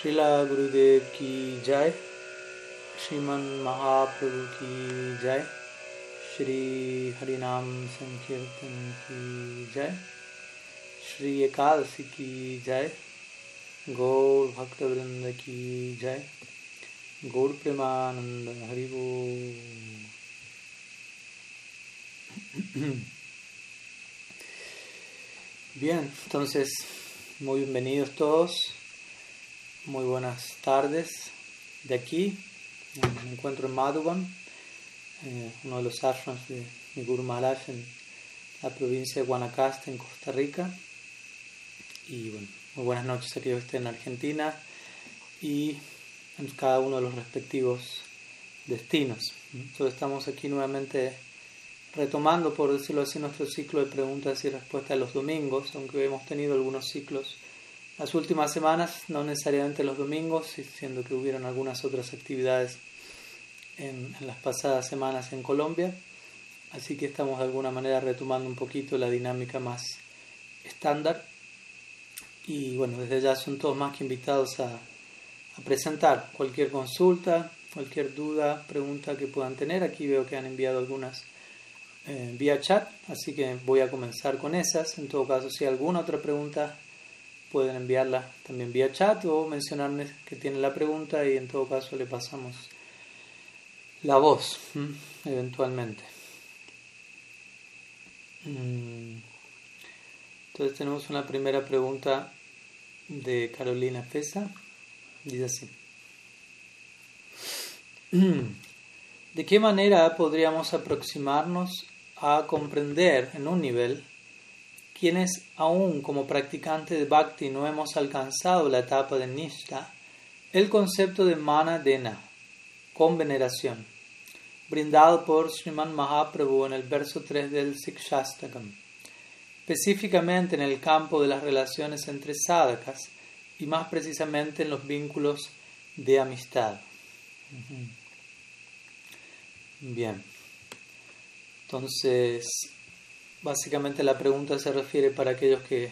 Srila Gurudev ki jai, Shriman Mahaprabhu ki jai, Shri Harinam Sankirtan ki jai, Shri Ekadasi ki jai, Gaur Bhakta ki jai, Gaur Premananda Haribo. Bien, entonces, muy bienvenidos todos. Muy buenas tardes de aquí. Me encuentro en Madhuban, eh, uno de los ashrams de mi Maharaj en la provincia de Guanacaste, en Costa Rica. Y bueno, muy buenas noches a que estén en Argentina y en cada uno de los respectivos destinos. Entonces estamos aquí nuevamente retomando, por decirlo así, nuestro ciclo de preguntas y respuestas de los domingos, aunque hemos tenido algunos ciclos las últimas semanas, no necesariamente los domingos, siendo que hubieron algunas otras actividades en, las pasadas semanas en Colombia. Así que estamos de alguna manera retomando un poquito la dinámica más estándar. Y bueno, desde ya son todos más que invitados a, presentar cualquier consulta, cualquier duda, pregunta que puedan tener. Aquí veo que han enviado algunas eh, vía chat, así que voy a comenzar con esas. En todo caso, si hay alguna otra pregunta pueden enviarla también vía chat o mencionarme que tienen la pregunta y en todo caso le pasamos la voz eventualmente. Mm. Entonces tenemos una primera pregunta de Carolina Pesa. Dice así. ¿De qué manera podríamos aproximarnos a comprender en un nivel quienes aún como practicantes de bhakti no hemos alcanzado la etapa de nishta, el concepto de mana dena, con veneración, brindado por Sriman Mahaprabhu en el verso 3 del Sikshastakam, específicamente en el campo de las relaciones entre sadhakas y más precisamente en los vínculos de amistad. Bien. Entonces, Básicamente la pregunta se refiere para aquellos que,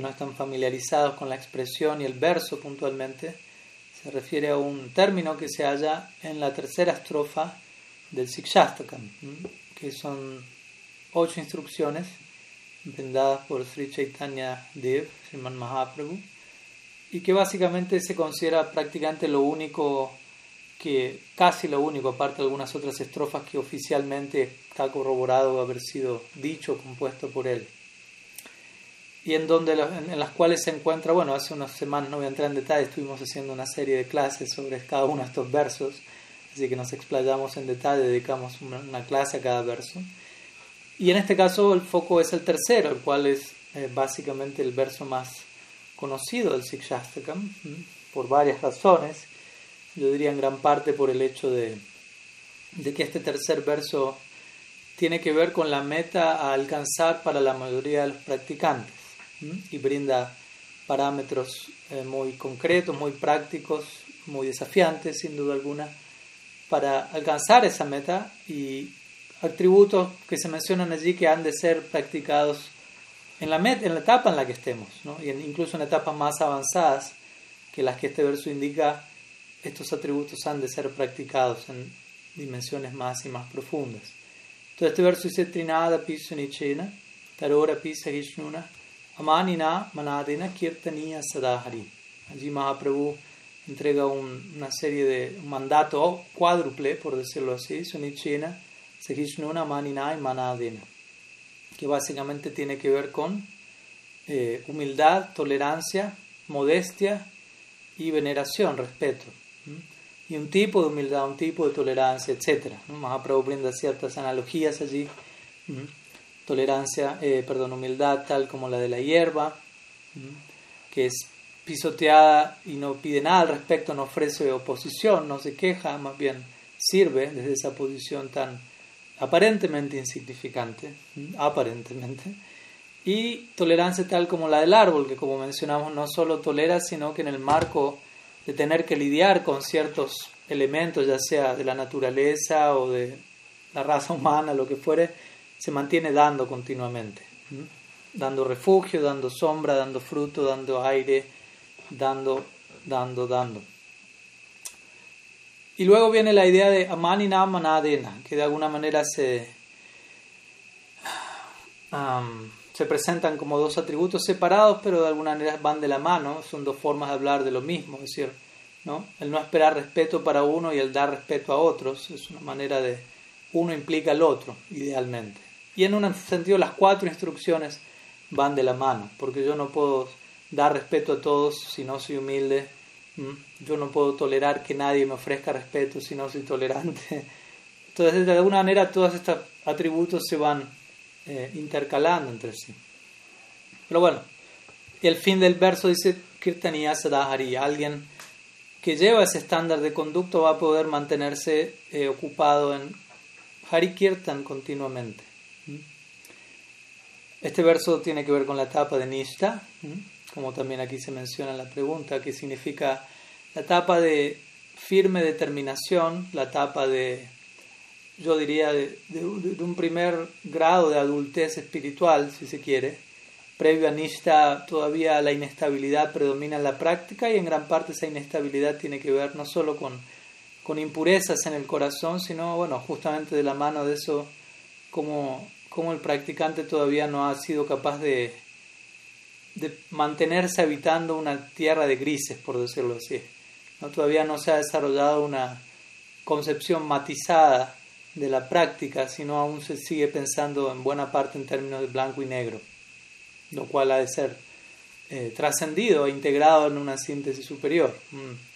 no están familiarizados con la expresión y el verso puntualmente. Se refiere a un término que se halla en la tercera estrofa del Sikshastakam, que son ocho instrucciones brindadas por Sri Chaitanya Dev, Sriman Mahaprabhu, y que básicamente se considera prácticamente lo único que casi lo único, aparte de algunas otras estrofas que oficialmente está corroborado haber sido dicho o compuesto por él. Y en, donde, en, las cuales se encuentra, bueno, hace unas semanas, no voy a entrar en detalle, estuvimos haciendo una serie de clases sobre cada uno de estos versos, así que nos explayamos en detalle, dedicamos una, clase a cada verso. Y en este caso el foco es el tercero, el cual es eh, básicamente el verso más conocido del Sikshastakam, por varias razones yo diría en gran parte por el hecho de, que este tercer verso tiene que ver con la meta a alcanzar para la mayoría de los practicantes y brinda parámetros eh, muy concretos, muy prácticos, muy desafiantes sin duda alguna para alcanzar esa meta y atributos que se mencionan allí que han de ser practicados en la, la etapa en la que estemos, y incluso en etapas más avanzadas que las que este verso indica estos atributos han de ser practicados en dimensiones más y más profundas. Entonces este verso dice Trinada Pisunichena, Tarora Pisahishnuna, Amanina Manadina Kirtaniya Sadahari. Allí Mahaprabhu entrega una serie de un mandato cuádruple, por decirlo así, Sunichena, Sahishnuna, Amanina y Manadina, que básicamente tiene que ver con eh, humildad, tolerancia, modestia y veneración, respeto y un tipo de humildad, un tipo de tolerancia, etc. Mahaprabhu brinda ciertas analogías allí. Tolerancia, eh, perdón, humildad tal como la de la hierba, que es pisoteada y no pide nada al respecto, no ofrece oposición, no se queja, más bien sirve desde esa posición tan aparentemente insignificante, aparentemente. Y tolerancia tal como la del árbol, que como mencionamos no solo tolera, sino que en el marco de tener que lidiar con ciertos elementos, ya sea de la naturaleza o de la raza humana, lo que fuere, se mantiene dando continuamente, dando refugio, dando sombra, dando fruto, dando aire, dando dando, dando. Y luego viene la idea de amanina manadena, que de alguna manera se, se presentan como dos atributos separados, pero de alguna manera van de la mano, son dos formas de hablar de lo mismo, es decir, ¿no? el no esperar respeto para uno y el dar respeto a otros, es una manera de uno implica al otro, idealmente. Y en un sentido las cuatro instrucciones van de la mano, porque yo no puedo dar respeto a todos si no soy humilde, yo no puedo tolerar que nadie me ofrezca respeto si no soy tolerante. Entonces, de alguna manera, todos estos atributos se van eh, intercalando entre sí. Pero bueno, el fin del verso dice Kirtaniya Sadahari, alguien que lleva ese estándar de conducto va a poder mantenerse eh, ocupado en Hari Kirtan continuamente. Este verso tiene que ver con la etapa de Nishta, como también aquí se menciona en la pregunta, que significa la etapa de firme determinación, la etapa de, yo diría, de, un primer grado de adultez espiritual, si se quiere. Previo a Nishta todavía la inestabilidad predomina en la práctica y en gran parte esa inestabilidad tiene que ver no solo con con impurezas en el corazón, sino, bueno, justamente de la mano de eso, como, como el practicante todavía no ha sido capaz de, de mantenerse habitando una tierra de grises, por decirlo así. ¿no? Todavía no se ha desarrollado una concepción matizada de la práctica, sino aún se sigue pensando en buena parte en términos de blanco y negro, lo cual ha de ser eh, trascendido e integrado en una síntesis superior. Mm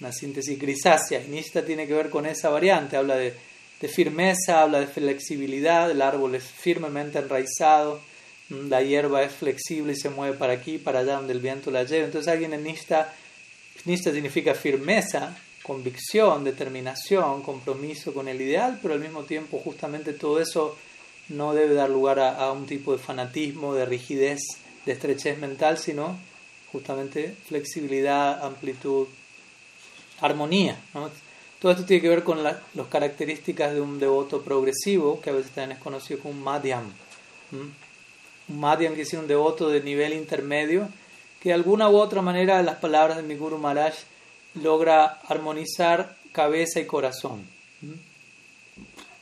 una síntesis grisácea. Y Nishta tiene que ver con esa variante, habla de, firmeza, habla de flexibilidad, el árbol es firmemente enraizado, mm, la hierba es flexible y se mueve para aquí, para allá donde el viento la lleva. Entonces alguien en Nishta, Nishta significa firmeza, convicción, determinación, compromiso con el ideal, pero al mismo tiempo justamente todo eso no debe dar lugar a, un tipo de fanatismo, de rigidez, de estrechez mental, sino justamente flexibilidad, amplitud, armonía. Todo esto tiene que ver con las características de un devoto progresivo, que a veces también es conocido como madhyam. Un madhyam que es un devoto de nivel intermedio, que de alguna u otra manera, las palabras de mi Guru Maharaj, logra armonizar cabeza y corazón.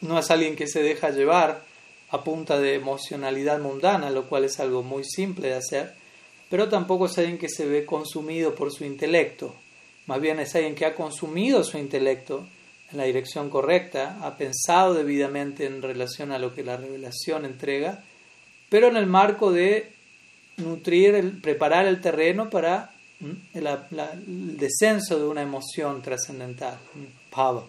No es alguien que se deja llevar a punta de emocionalidad mundana, lo cual es algo muy simple de hacer, pero tampoco es alguien que se ve consumido por su intelecto, más bien es alguien que ha consumido su intelecto en la dirección correcta, ha pensado debidamente en relación a lo que la revelación entrega, pero en el marco de nutrir, el, preparar el terreno para el descenso de una emoción trascendental, pava.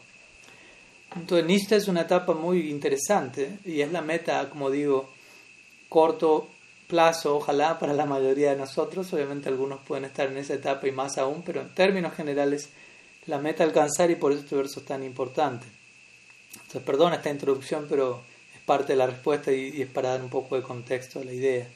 Entonces, esta es una etapa muy interesante y es la meta, como digo, corto plazo, ojalá, para la mayoría de nosotros. Obviamente algunos pueden estar en esa etapa y más aún, pero en términos generales la meta alcanzar y por eso este verso es tan importante. Entonces, perdón esta introducción, pero es parte de la respuesta y, es para dar un poco de contexto a la idea.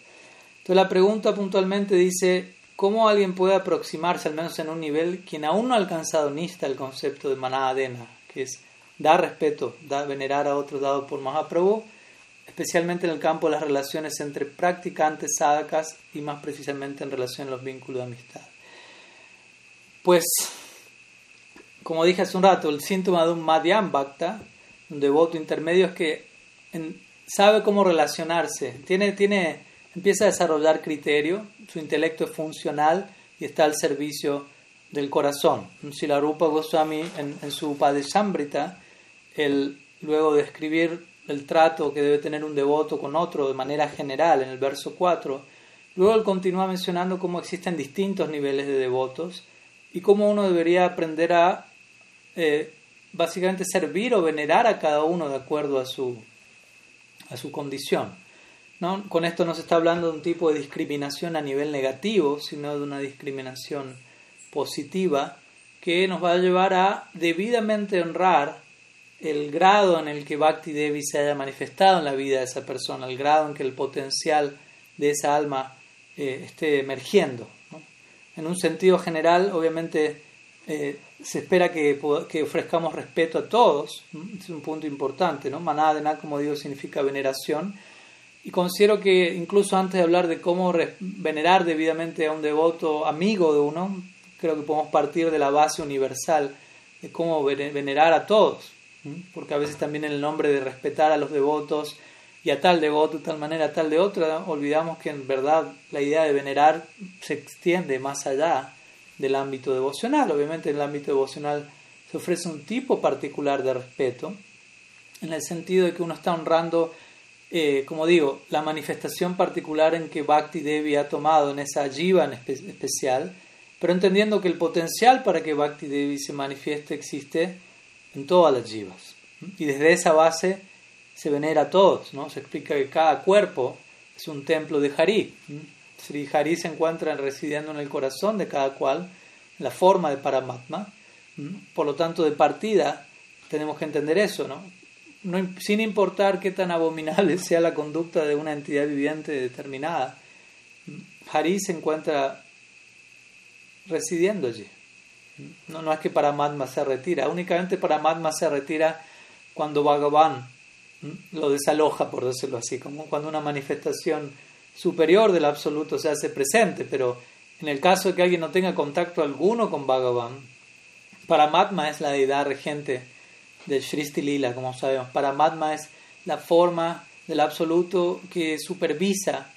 Entonces la pregunta puntualmente dice, ¿cómo alguien puede aproximarse, al menos en un nivel, quien aún no ha alcanzado nista el concepto de manadena, que es dar respeto, dar, venerar a otros dado por Mahaprabhu, especialmente en el campo de las relaciones entre practicantes, sadhakas y más precisamente en relación a los vínculos de amistad. Pues, como dije hace un rato, el síntoma de un Madhyam Bhakta, un devoto intermedio, es que sabe cómo relacionarse, tiene, tiene, empieza a desarrollar criterio, su intelecto es funcional y está al servicio del corazón. Si la Rupa Goswami en, en su Padeshambrita, el, luego de escribir el trato que debe tener un devoto con otro de manera general en el verso 4. Luego él continúa mencionando cómo existen distintos niveles de devotos y cómo uno debería aprender a eh, básicamente servir o venerar a cada uno de acuerdo a su, a su condición. ¿No? Con esto no se está hablando de un tipo de discriminación a nivel negativo, sino de una discriminación positiva que nos va a llevar a debidamente honrar el grado en el que Bhakti Devi se haya manifestado en la vida de esa persona, el grado en que el potencial de esa alma eh, esté emergiendo. En un sentido general, obviamente, eh, se espera que, que, ofrezcamos respeto a todos, es un punto importante, ¿no? Manadena, como digo, significa veneración, y considero que incluso antes de hablar de cómo venerar debidamente a un devoto amigo de uno, creo que podemos partir de la base universal de cómo venerar a todos, porque a veces también en el nombre de respetar a los devotos y a tal devoto de tal manera, a tal de otra, olvidamos que en verdad la idea de venerar se extiende más allá del ámbito devocional. Obviamente en el ámbito devocional se ofrece un tipo particular de respeto, en el sentido de que uno está honrando, eh, como digo, la manifestación particular en que Bhakti Devi ha tomado en esa jiva en especial, pero entendiendo que el potencial para que Bhakti Devi se manifieste existe en todas las jivas. Y desde esa base se venera a todos, ¿no? Se explica que cada cuerpo es un templo de Hari. Sri Hari se encuentra residiendo en el corazón de cada cual, la forma de Paramatma. Por lo tanto, de partida tenemos que entender eso, ¿no? Sin importar qué tan abominable sea la conducta de una entidad viviente determinada, Hari se encuentra residiendo allí. No, es que Paramatma se retira, únicamente Paramatma se retira cuando Bhagavan lo desaloja, por decirlo así, como cuando una manifestación superior del absoluto se hace presente, pero en el caso de que alguien no tenga contacto alguno con Bhagavan, Paramatma es la deidad regente de Shristi Lila, como sabemos. Paramatma es la forma del absoluto que supervisa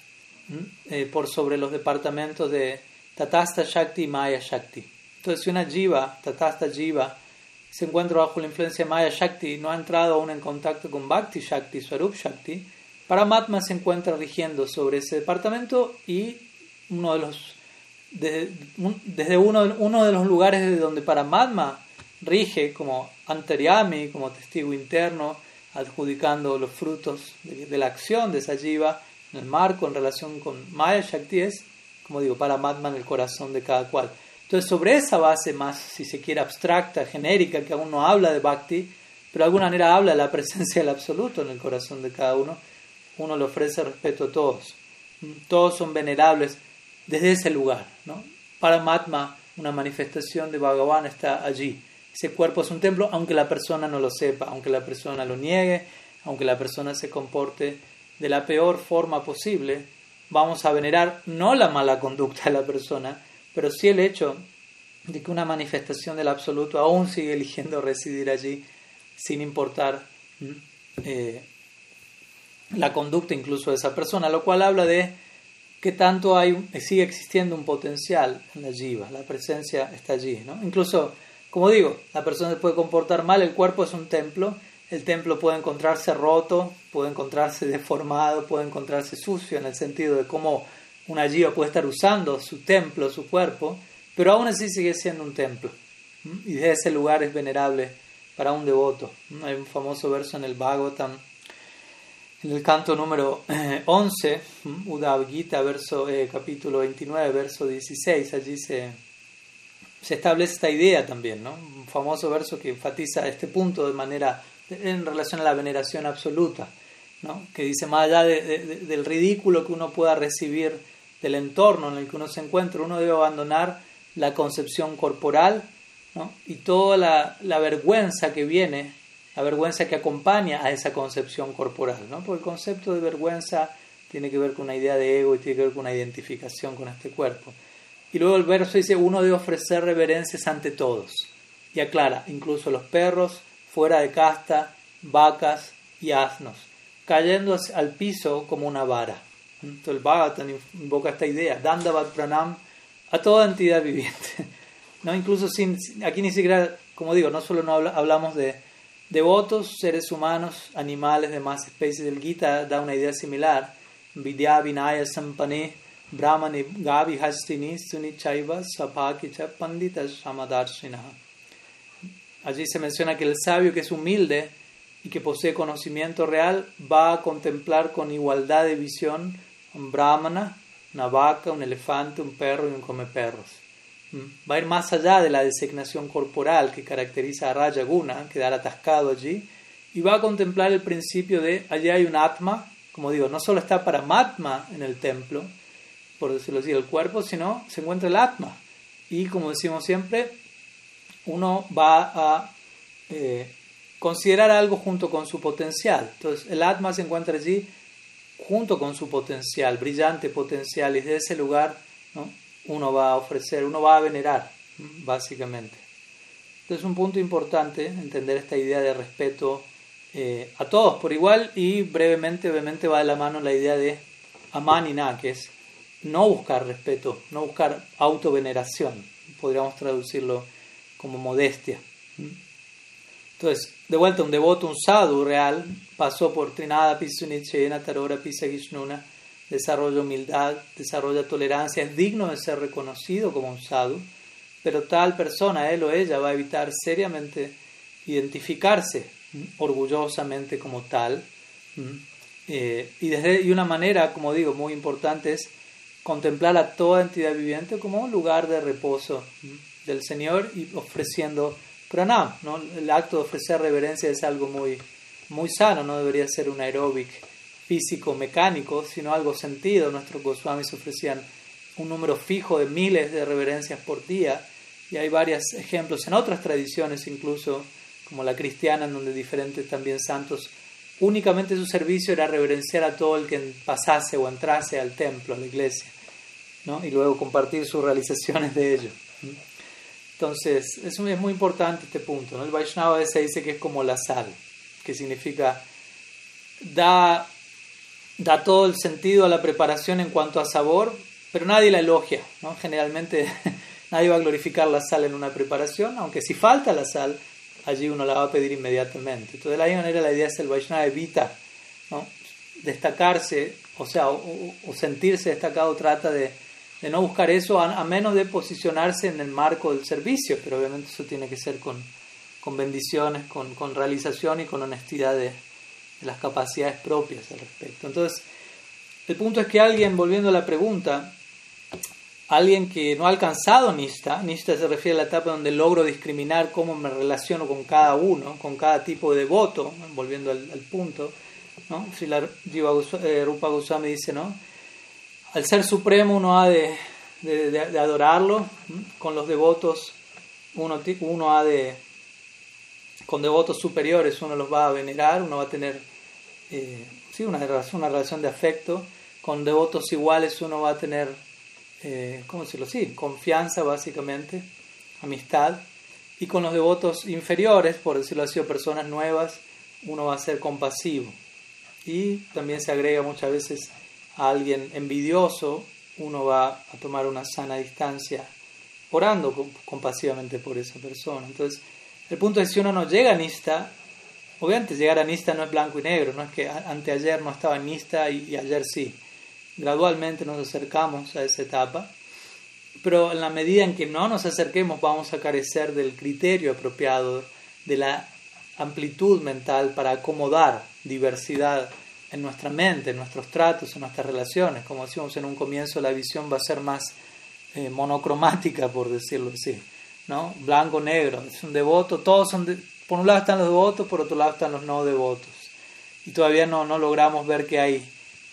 eh, por sobre los departamentos de Tatasta Shakti y Maya Shakti. Entonces, si una jiva, Tatasta Jiva, se encuentra bajo la influencia de Maya Shakti, no ha entrado aún en contacto con Bhakti Shakti, Swarup Shakti, Paramatma se encuentra rigiendo sobre ese departamento y uno de los desde uno de los lugares desde donde Paramatma rige como anteriami, como testigo interno, adjudicando los frutos de, la acción de esa jiva en el marco en relación con Maya Shakti es, como digo, Paramatma en el corazón de cada cual. Entonces, sobre esa base más, si se quiere, abstracta, genérica, que aún no habla de bhakti, pero de alguna manera habla de la presencia del absoluto en el corazón de cada uno, uno le ofrece respeto a todos. Todos son venerables desde ese lugar. ¿no? Para Matma, una manifestación de Bhagavan está allí. Ese cuerpo es un templo, aunque la persona no lo sepa, aunque la persona lo niegue, aunque la persona se comporte de la peor forma posible. Vamos a venerar no la mala conducta de la persona, pero sí el hecho de que una manifestación del absoluto aún sigue eligiendo residir allí sin importar eh, la conducta incluso de esa persona, lo cual habla de que tanto hay, sigue existiendo un potencial en la jiva, la presencia está allí. ¿no? Incluso, como digo, la persona se puede comportar mal, el cuerpo es un templo, el templo puede encontrarse roto, puede encontrarse deformado, puede encontrarse sucio en el sentido de cómo una jiva puede estar usando su templo, su cuerpo, pero aún así sigue siendo un templo. Y desde ese lugar es venerable para un devoto. Hay un famoso verso en el Bhagavatam, en el canto número 11, Uddhav Gita, verso, eh, capítulo 29, verso 16, allí se, se establece esta idea también, ¿no? un famoso verso que enfatiza este punto de manera en relación a la veneración absoluta, ¿no? que dice más allá del ridículo que uno pueda recibir del entorno en el que uno se encuentra, uno debe abandonar la concepción corporal y toda la, la, vergüenza que viene, la vergüenza que acompaña a esa concepción corporal, ¿no? porque el concepto de vergüenza tiene que ver con una idea de ego y tiene que ver con una identificación con este cuerpo. Y luego el verso dice, uno debe ofrecer reverencias ante todos. Y aclara, incluso los perros, fuera de casta, vacas y asnos, cayendo al piso como una vara. Entonces el Bhagavatam invoca esta idea, Dandavat Pranam, a toda entidad viviente. ¿No? Incluso sin, aquí ni siquiera, como digo, no solo no hablamos de devotos, seres humanos, animales, demás especies del Gita, da una idea similar. Vidya Vinaya Sampane Hastini Suni Chaiva Sapakicha Pandita Samadarshina. Allí se menciona que el sabio que es humilde y que posee conocimiento real va a contemplar con igualdad de visión un brahmana, una vaca, un elefante, un perro y un come perros. ¿Mm? Va a ir más allá de la designación corporal que caracteriza a Raya Guna, quedar atascado allí, y va a contemplar el principio de allí hay un atma, como digo, no solo está para matma en el templo, por decirlo así, el cuerpo, sino se encuentra el atma. Y como decimos siempre, uno va a eh, considerar algo junto con su potencial. Entonces, el atma se encuentra allí junto con su potencial, brillante potencial, y desde ese lugar ¿no? uno va a ofrecer, uno va a venerar básicamente. Entonces, un punto importante entender esta idea de respeto eh, a todos por igual y brevemente, obviamente, va de la mano la idea de amanina, que es no buscar respeto, no buscar autoveneración. Podríamos traducirlo como modestia. Entonces, de vuelta, un devoto, un sadhu real, pasó por Trinada, Pisunichena, Tarora, Pisagishnuna, desarrolla humildad, desarrolla tolerancia, es digno de ser reconocido como un sadhu, pero tal persona, él o ella, va a evitar seriamente identificarse orgullosamente como tal. Eh, y, desde, y una manera, como digo, muy importante es contemplar a toda entidad viviente como un lugar de reposo del Señor y ofreciendo pranam. ¿no? El acto de ofrecer reverencia es algo muy, muy sano, no debería ser un aeróbic físico, mecánico, sino algo sentido. Nuestros Goswamis ofrecían un número fijo de miles de reverencias por día y hay varios ejemplos en otras tradiciones incluso, como la cristiana, en donde diferentes también santos, únicamente su servicio era reverenciar a todo el que pasase o entrase al templo, a la iglesia, ¿no? y luego compartir sus realizaciones de ello. Entonces, es es muy importante este punto. El Vaishnava a veces dice que es como la sal, que significa da, da todo el sentido a la preparación en cuanto a sabor, pero nadie la elogia. ¿no? Generalmente nadie va a glorificar la sal en una preparación, aunque si falta la sal, allí uno la va a pedir inmediatamente. Entonces, de la misma manera, la idea es el Vaishnava evita destacarse, o sea, o sentirse destacado, trata de de no buscar eso a, menos de posicionarse en el marco del servicio, pero obviamente eso tiene que ser con, con bendiciones, con, con, realización y con honestidad de, las capacidades propias al respecto. Entonces, el punto es que alguien, volviendo a la pregunta, alguien que no ha alcanzado Nista, Nista se refiere a la etapa donde logro discriminar cómo me relaciono con cada uno, con cada tipo de devoto, volviendo al, punto, ¿no? Si la eh, Rupa Goswami dice, ¿no? Al ser supremo uno ha de, adorarlo, con los devotos uno, uno ha de, con devotos superiores uno los va a venerar, uno va a tener eh, sí, una, relación, una relación de afecto, con devotos iguales uno va a tener, eh, ¿cómo decirlo? Sí, confianza básicamente, amistad, y con los devotos inferiores, por decirlo así, personas nuevas, uno va a ser compasivo. Y también se agrega muchas veces a alguien envidioso, uno va a tomar una sana distancia orando compasivamente por esa persona. Entonces, el punto es si uno no llega a Nista, obviamente llegar a Nista no es blanco y negro, no es que anteayer no estaba en Nista y, ayer sí. Gradualmente nos acercamos a esa etapa, pero en la medida en que no nos acerquemos vamos a carecer del criterio apropiado, de la amplitud mental para acomodar diversidad en nuestra mente, en nuestros tratos, en nuestras relaciones. Como decíamos en un comienzo, la visión va a ser más eh, monocromática, por decirlo así. ¿no? Blanco, negro, es un devoto, todos son, por un lado están los devotos, por otro lado están los no devotos. Y todavía no, no logramos ver que hay,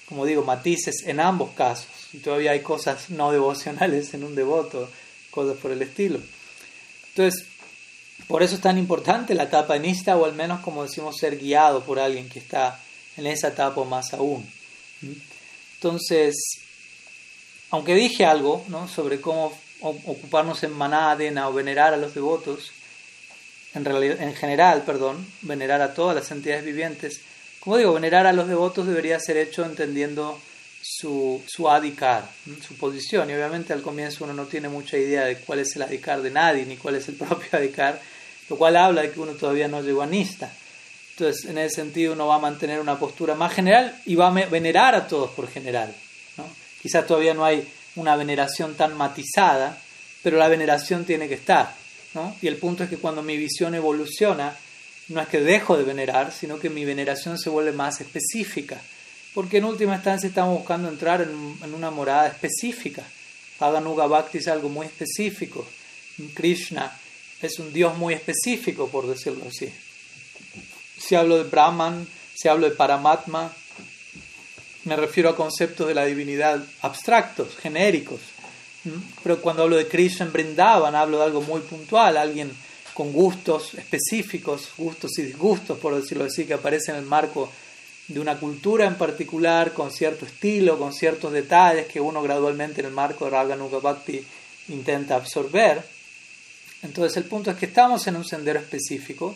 como digo, matices en ambos casos. Y todavía hay cosas no devocionales en un devoto, cosas por el estilo. Entonces, por eso es tan importante la etapa enista, o al menos, como decimos, ser guiado por alguien que está en esa etapa más aún. Entonces, aunque dije algo ¿no? sobre cómo ocuparnos en manadena o venerar a los devotos, en, realidad, en general, perdón, venerar a todas las entidades vivientes, como digo, venerar a los devotos debería ser hecho entendiendo su, su adikar, su posición. Y obviamente al comienzo uno no tiene mucha idea de cuál es el adikar de nadie, ni cuál es el propio adikar, lo cual habla de que uno todavía no llegó a Nista. Entonces, en ese sentido, uno va a mantener una postura más general y va a venerar a todos por general. ¿no? Quizás todavía no hay una veneración tan matizada, pero la veneración tiene que estar. Y el punto es que cuando mi visión evoluciona, no es que dejo de venerar, sino que mi veneración se vuelve más específica. Porque en última instancia estamos buscando entrar en, en una morada específica. Paganuga Bhakti es algo muy específico. Krishna es un Dios muy específico, por decirlo así si hablo de Brahman, si hablo de Paramatma, me refiero a conceptos de la divinidad abstractos, genéricos. Pero cuando hablo de Krishna en Brindavan, hablo de algo muy puntual, alguien con gustos específicos, gustos y disgustos, por decirlo así, que aparece en el marco de una cultura en particular, con cierto estilo, con ciertos detalles que uno gradualmente en el marco de Raganuga Bhakti intenta absorber. Entonces el punto es que estamos en un sendero específico,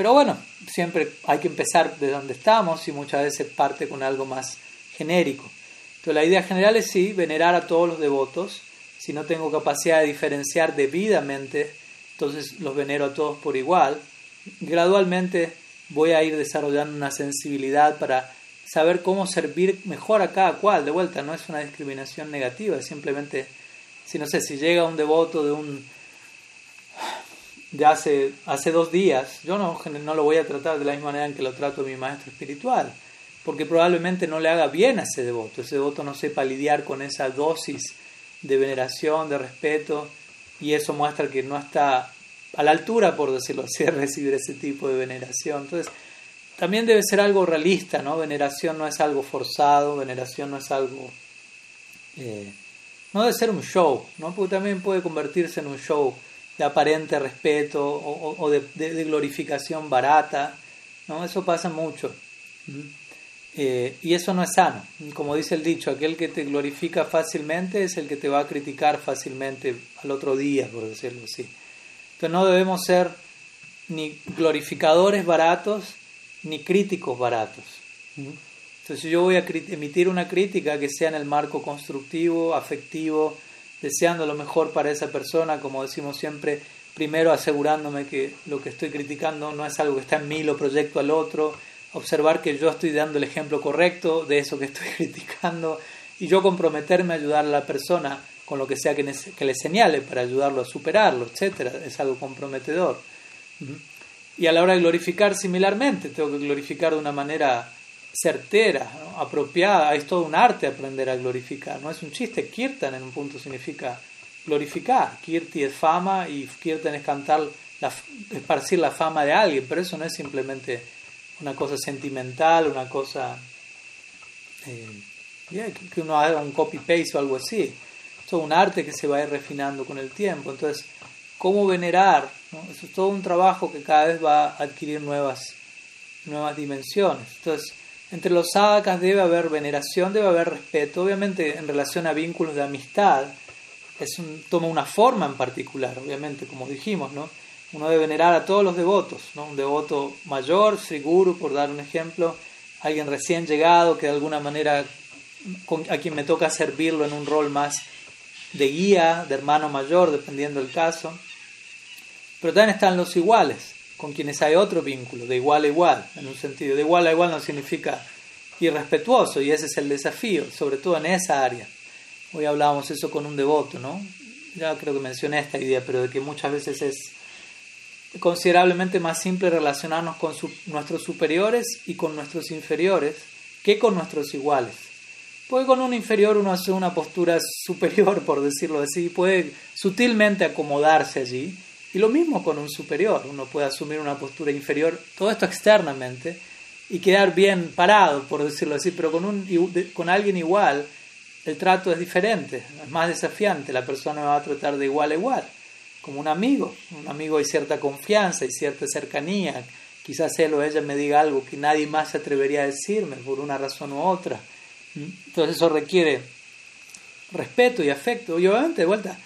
pero bueno, siempre hay que empezar de donde estamos y muchas veces parte con algo más genérico. Entonces la idea general es sí, venerar a todos los devotos. Si no tengo capacidad de diferenciar debidamente, entonces los venero a todos por igual. Gradualmente voy a ir desarrollando una sensibilidad para saber cómo servir mejor a cada cual. De vuelta, no es una discriminación negativa, simplemente, si no sé, si llega un devoto de un de hace, hace dos días, yo no, no lo voy a tratar de la misma manera en que lo trato mi maestro espiritual, porque probablemente no le haga bien a ese devoto, ese devoto no sepa lidiar con esa dosis de veneración, de respeto, y eso muestra que no está a la altura, por decirlo así, de recibir ese tipo de veneración. Entonces, también debe ser algo realista, ¿no? Veneración no es algo forzado, veneración no es algo... Eh, no debe ser un show, ¿no? Porque también puede convertirse en un show de aparente respeto o, de, glorificación barata, ¿no? Eso pasa mucho. Eh, y eso no es sano. Como dice el dicho, aquel que te glorifica fácilmente es el que te va a criticar fácilmente al otro día, por decirlo así. Entonces no debemos ser ni glorificadores baratos, ni críticos baratos. Entonces, si yo voy a emitir una crítica que sea en el marco constructivo, afectivo, deseando lo mejor para esa persona, como decimos siempre, primero asegurándome que lo que estoy criticando no es algo que está en mí, lo proyecto al otro, observar que yo estoy dando el ejemplo correcto de eso que estoy criticando y yo comprometerme a ayudar a la persona con lo que sea que, que le señale para ayudarlo a superarlo, etcétera, es algo comprometedor. Y a la hora de glorificar similarmente, tengo que glorificar de una manera certera, apropiada. Es todo un arte aprender a glorificar, no es un chiste. Kirtan en un punto significa glorificar. Kirti es fama y Kirtan es cantar, la, esparcir la fama de alguien, pero eso no es simplemente una cosa sentimental, una cosa eh, que uno haga un copy-paste o algo así. Es todo un arte que se va a ir refinando con el tiempo. Entonces, ¿cómo venerar eso es todo un trabajo que cada vez va a adquirir nuevas, nuevas dimensiones. Entonces, entre los sadhakas debe haber veneración, debe haber respeto. Obviamente, en relación a vínculos de amistad, es un, toma una forma en particular, obviamente, como dijimos, ¿no? Uno debe venerar a todos los devotos, ¿no? Un devoto mayor, seguro, por dar un ejemplo, alguien recién llegado que de alguna manera a quien me toca servirlo en un rol más de guía, de hermano mayor, dependiendo del caso. Pero también están los iguales, con quienes hay otro vínculo, de igual a igual, en un sentido. De igual a igual no significa irrespetuoso, y ese es el desafío, sobre todo en esa área. Hoy hablábamos eso con un devoto, ¿no? Ya creo que mencioné esta idea, pero de que muchas veces es considerablemente más simple relacionarnos con nuestros superiores y con nuestros inferiores que con nuestros iguales. Porque con un inferior uno hace una postura superior, por decirlo así, puede sutilmente acomodarse allí, y lo mismo con un superior, uno puede asumir una postura inferior, todo esto externamente, y quedar bien parado, por decirlo así, pero con, un, con alguien igual el trato es diferente, es más desafiante, la persona va a tratar de igual a igual, como un amigo, un amigo hay cierta confianza, y cierta cercanía, quizás él o ella me diga algo que nadie más se atrevería a decirme por una razón u otra. Entonces eso requiere respeto y afecto, y obviamente de vuelta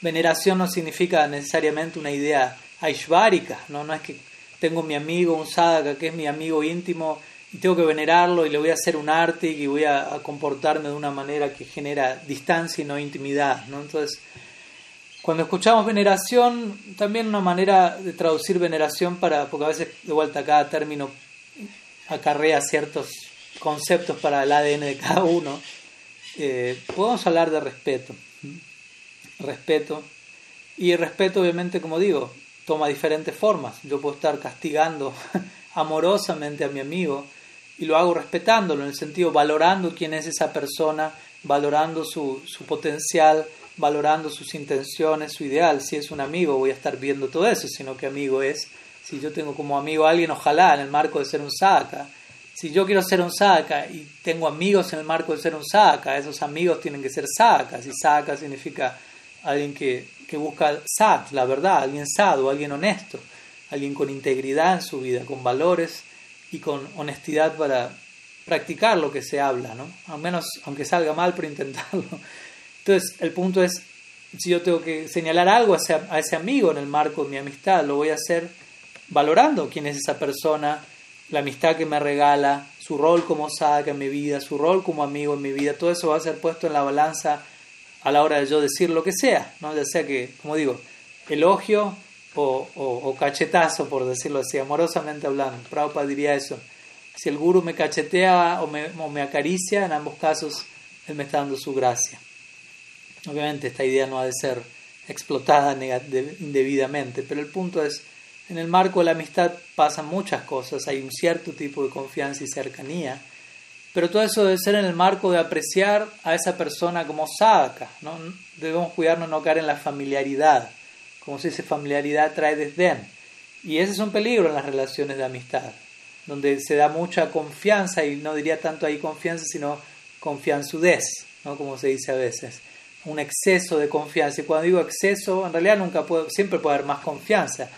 veneración no significa necesariamente una idea aishvárica, ¿no? no es que tengo mi amigo, un sadhaka que es mi amigo íntimo y tengo que venerarlo y le voy a hacer un arte y voy a, comportarme de una manera que genera distancia y no intimidad. ¿no? Entonces, cuando escuchamos veneración, también una manera de traducir veneración para, porque a veces de vuelta cada término acarrea ciertos conceptos para el ADN de cada uno, eh, podemos hablar de respeto respeto. Y el respeto, obviamente, como digo, toma diferentes formas. Yo puedo estar castigando amorosamente a mi amigo y lo hago respetándolo, en el sentido valorando quién es esa persona, valorando su, su potencial, valorando sus intenciones, su ideal. Si es un amigo, voy a estar viendo todo eso, sino que amigo es, si yo tengo como amigo a alguien, ojalá en el marco de ser un saca. Si yo quiero ser un saca y tengo amigos en el marco de ser un saca, esos amigos tienen que ser sacas, y saca significa alguien que, que busca sat, la verdad, alguien sado, alguien honesto, alguien con integridad en su vida, con valores y con honestidad para practicar lo que se habla, ¿no? Al menos, aunque salga mal, pero intentarlo. Entonces, el punto es si yo tengo que señalar algo a ese, a ese amigo en el marco de mi amistad, lo voy a hacer valorando quién es esa persona, la amistad que me regala, su rol como sadhaka en mi vida, su rol como amigo en mi vida, todo eso va a ser puesto en la balanza a la hora de yo decir lo que sea, ¿no? ya sea que, como digo, elogio o, o, cachetazo, por decirlo así, amorosamente hablando. Prabhupada diría eso. Si el guru me cachetea o me, o me acaricia, en ambos casos, él me está dando su gracia. Obviamente esta idea no ha de ser explotada indebidamente, pero el punto es en el marco de la amistad pasan muchas cosas, hay un cierto tipo de confianza y cercanía, pero todo eso debe ser en el marco de apreciar a esa persona como sadhaka, ¿no? Debemos cuidarnos no caer en la familiaridad, como si esa familiaridad trae desdén. Y ese es un peligro en las relaciones de amistad, donde se da mucha confianza, y no diría tanto ahí confianza, sino confianzudez, ¿no? como se dice a veces, un exceso de confianza. Y cuando digo exceso, en realidad nunca puedo, siempre puede haber más confianza,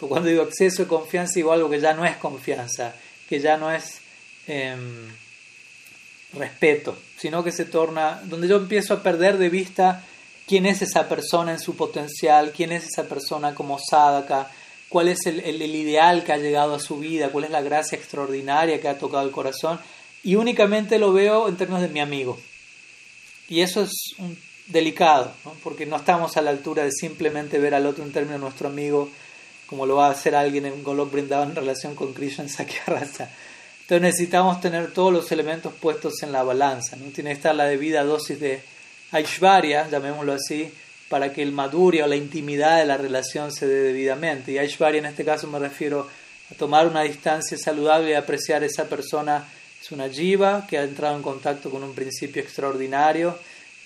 cuando digo exceso de confianza, digo algo que ya no es confianza, que ya no es em, respeto, sino que se torna, donde yo empiezo a perder de vista quién es esa persona en su potencial, quién es esa persona como sadhaka, cuál es el, el, ideal que ha llegado a su vida, cuál es la gracia extraordinaria que ha tocado el corazón, y únicamente lo veo en términos de mi amigo. Y eso es un, delicado, porque no estamos a la altura de simplemente ver al otro en términos de nuestro amigo como lo va a hacer alguien en Golok Vrindavan en relación con Krishna Sakyarasa. Entonces necesitamos tener todos los elementos puestos en la balanza. ¿no? Tiene que estar la debida dosis de Aishvarya, llamémoslo así, para que el maduria o la intimidad de la relación se dé debidamente. Y Aishvarya en este caso me refiero a tomar una distancia saludable y apreciar a esa persona. Es una jiva que ha entrado en contacto con un principio extraordinario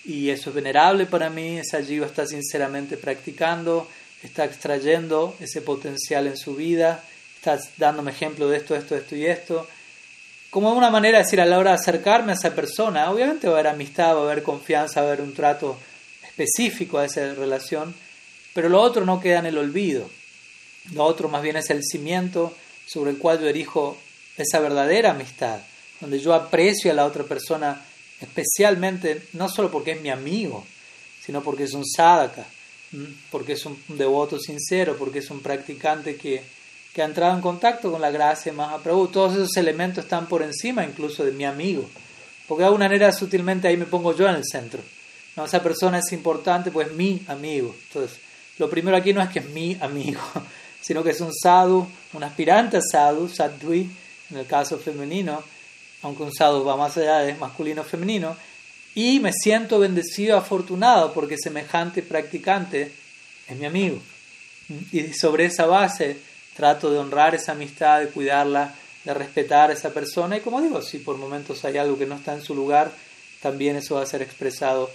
y eso es venerable para mí. Esa jiva está sinceramente practicando está extrayendo ese potencial en su vida, está dándome ejemplo de esto, esto, esto y esto. Como una manera de decir, a la hora de acercarme a esa persona, obviamente va a haber amistad, va a haber confianza, va a haber un trato específico a esa relación, pero lo otro no queda en el olvido. Lo otro más bien es el cimiento sobre el cual yo erijo esa verdadera amistad, donde yo aprecio a la otra persona especialmente, no solo porque es mi amigo, sino porque es un sadhaka, porque es un devoto sincero, porque es un practicante que, que ha entrado en contacto con la gracia Mahaprabhu. Todos esos elementos están por encima incluso de mi amigo, porque de alguna manera sutilmente ahí me pongo yo en el centro. ¿no? Esa persona es importante, pues mi amigo. Entonces, lo primero aquí no es que es mi amigo, sino que es un sadhu, un aspirante a sadhu, sadhui, en el caso femenino, aunque un sadhu va más allá de masculino femenino, y me siento bendecido, afortunado, porque semejante practicante es mi amigo. Y sobre esa base trato de honrar esa amistad, de cuidarla, de respetar a esa persona. Y como digo, si por momentos hay algo que no está en su lugar, también eso va a ser expresado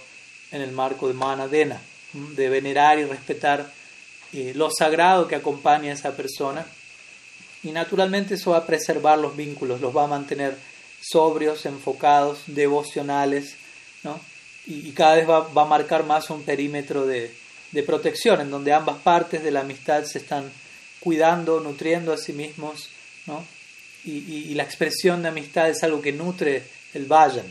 en el marco de Manadena, de venerar y respetar eh, lo sagrado que acompaña a esa persona. Y naturalmente eso va a preservar los vínculos, los va a mantener sobrios, enfocados, devocionales, ¿no? y, cada vez va, va, a marcar más un perímetro de, de, protección en donde ambas partes de la amistad se están cuidando, nutriendo a sí mismos, ¿no? y, la expresión de amistad es algo que nutre el vayan,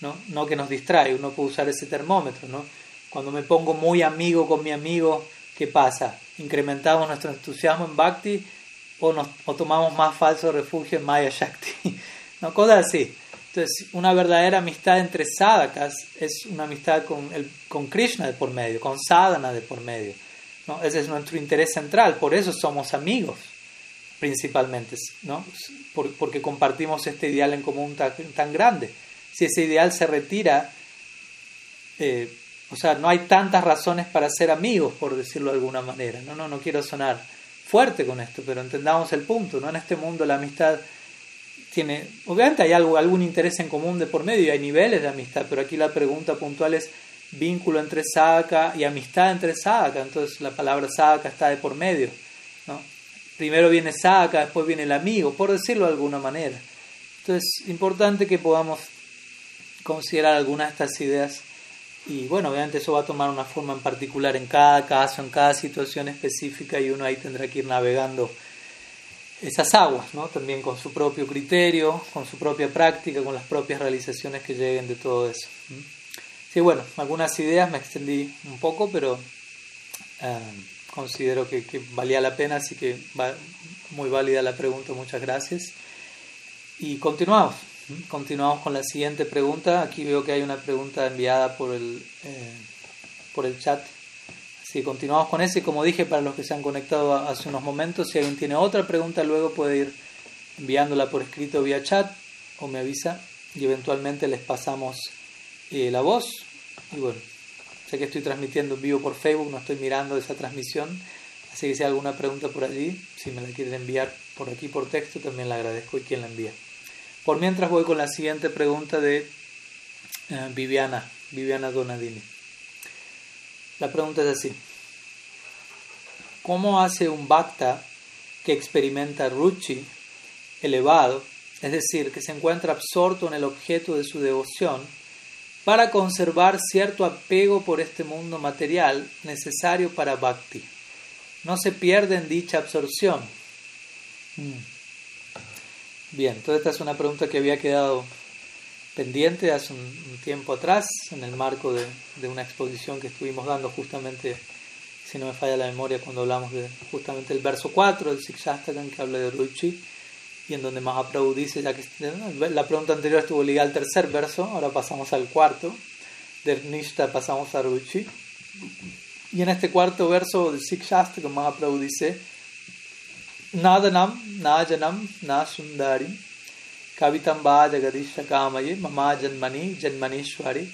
¿no? no que nos distrae, uno puede usar ese termómetro. ¿no? Cuando me pongo muy amigo con mi amigo, ¿qué pasa? ¿Incrementamos nuestro entusiasmo en Bhakti o, nos, o tomamos más falso refugio en Maya Shakti? ¿No? Cosas así. Entonces, una verdadera amistad entre sadhakas es una amistad con, con Krishna de por medio, con sadhana de por medio. ¿No? Ese es nuestro interés central, por eso somos amigos principalmente, ¿no? porque compartimos este ideal en común tan, grande. Si ese ideal se retira, eh, o sea, no hay tantas razones para ser amigos, por decirlo de alguna manera. No, no, no quiero sonar fuerte con esto, pero entendamos el punto. ¿no? En este mundo la amistad tiene, obviamente hay algo, algún interés en común de por medio y hay niveles de amistad, pero aquí la pregunta puntual es vínculo entre sadhaka y amistad entre sadhaka, entonces la palabra sadhaka está de por medio, ¿no? Primero viene sadhaka, después viene el amigo, por decirlo de alguna manera. Entonces, importante que podamos considerar algunas de estas ideas y bueno, obviamente eso va a tomar una forma en particular en cada caso, en cada situación específica y uno ahí tendrá que ir navegando esas aguas, ¿no? también con su propio criterio, con su propia práctica, con las propias realizaciones que lleguen de todo eso. Sí, bueno, algunas ideas me extendí un poco, pero eh, considero que, valía la pena, así que muy válida la pregunta, muchas gracias. Y continuamos, continuamos con la siguiente pregunta. Aquí veo que hay una pregunta enviada por el, eh, por el chat. Así continuamos con ese. Como dije, para los que se han conectado hace unos momentos, si alguien tiene otra pregunta, luego puede ir enviándola por escrito vía chat o me avisa y eventualmente les pasamos eh, la voz. Y bueno, sé que estoy transmitiendo en vivo por Facebook, no estoy mirando esa transmisión, así que si hay alguna pregunta por allí, si me la quieren enviar por aquí por texto, también la agradezco y quien la envía. Por mientras voy con la siguiente pregunta de eh, Viviana, Viviana Donadini. La pregunta es así. ¿Cómo hace un bhakta que experimenta ruchi elevado, es decir, que se encuentra absorto en el objeto de su devoción, para conservar cierto apego por este mundo material necesario para bhakti. No se pierde en dicha absorción. Mm. Bien, entonces esta es una pregunta que había quedado pendiente hace un, tiempo atrás, en el marco de, una exposición que estuvimos dando justamente, si no me falla la memoria, cuando hablamos de justamente el verso 4 del Sikshastakam que habla de Ruchi y en donde Mahaprabhu dice, ya que la pregunta anterior estuvo ligada al tercer verso, ahora pasamos al cuarto, de Nishta pasamos a Ruchi. Y en este cuarto verso del Sikh Shastra, Mahaprabhu dice, Nadanam, Najanam, Nasundari, Kavitam Jagadisha Kamaye, Mama Janmani, Janmaneshwari,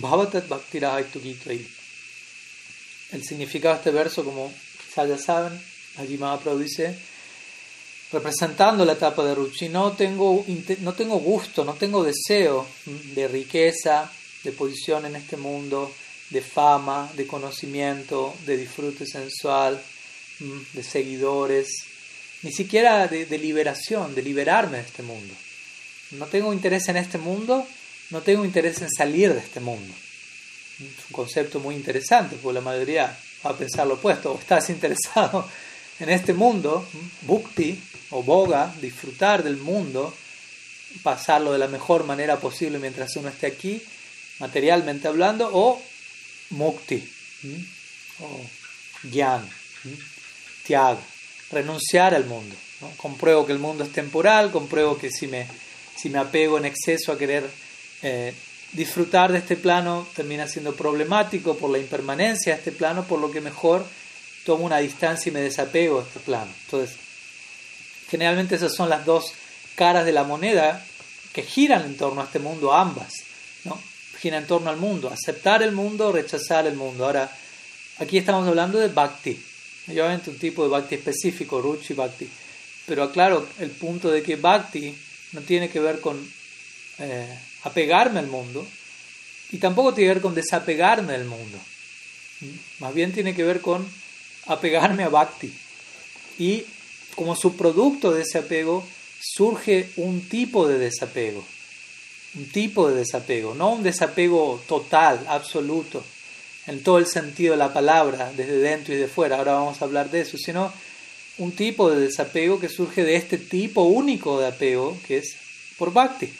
Bhavatat Bhakti Gitrai. El significado de este verso, como ya saben, allí Mahaprabhu dice, representando la etapa de Ruchi, no tengo, no tengo gusto, no tengo deseo de riqueza, de posición en este mundo, de fama, de conocimiento, de disfrute sensual, de seguidores, ni siquiera de, de liberación, de liberarme de este mundo. No tengo interés en este mundo, no tengo interés en salir de este mundo. Es un concepto muy interesante, porque la mayoría va a pensar lo opuesto, o estás interesado en este mundo, bhakti, o boga, disfrutar del mundo, pasarlo de la mejor manera posible mientras uno esté aquí, materialmente hablando, o mukti, o gyan, tiaga, renunciar al mundo. Compruebo que el mundo es temporal, compruebo que si me, si me apego en exceso a querer eh, disfrutar de este plano termina siendo problemático por la impermanencia de este plano, por lo que mejor tomo una distancia y me desapego de este plano. Entonces, Generalmente esas son las dos caras de la moneda que giran en torno a este mundo, ambas, ¿no? Giran en torno al mundo, aceptar el mundo rechazar el mundo. Ahora, aquí estamos hablando de bhakti, obviamente un tipo de bhakti específico, ruchi bhakti, pero aclaro el punto de que bhakti no tiene que ver con eh, apegarme al mundo y tampoco tiene que ver con desapegarme del mundo. Más bien tiene que ver con apegarme a bhakti y como subproducto de ese apego surge un tipo de desapego, un tipo de desapego, no un desapego total, absoluto, en todo el sentido de la palabra, desde dentro y de fuera, ahora vamos a hablar de eso, sino un tipo de desapego que surge de este tipo único de apego, que es por bhakti.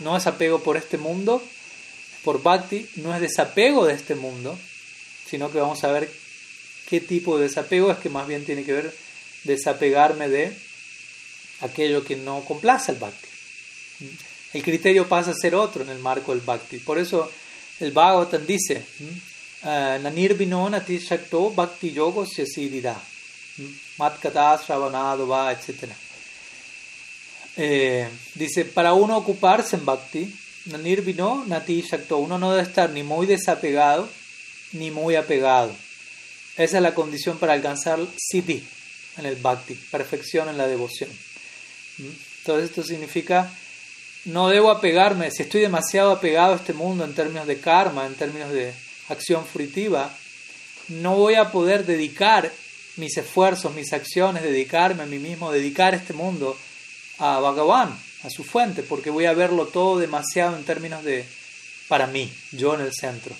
No es apego por este mundo, por bhakti, no es desapego de este mundo, sino que vamos a ver qué tipo de desapego es que más bien tiene que ver desapegarme de aquello que no complace al bhakti. El criterio pasa a ser otro en el marco del bhakti. Por eso el Bhagavatam dice, ah, Nanirvino nati shakto bhakti yogo siddhida, matkata sravanado va, etc. Eh, dice, para uno ocuparse en bhakti, Nanirvino nati shakto, uno no debe estar ni muy desapegado ni muy apegado. Esa es la condición para alcanzar siddhi, en el bhakti, perfección en la devoción. Entonces esto significa, no debo apegarme, si estoy demasiado apegado a este mundo en términos de karma, en términos de acción fruitiva, no voy a poder dedicar mis esfuerzos, mis acciones, dedicarme a mí mismo, dedicar este mundo a Bhagavan, a su fuente, porque voy a verlo todo demasiado en términos de para mí, yo en el centro.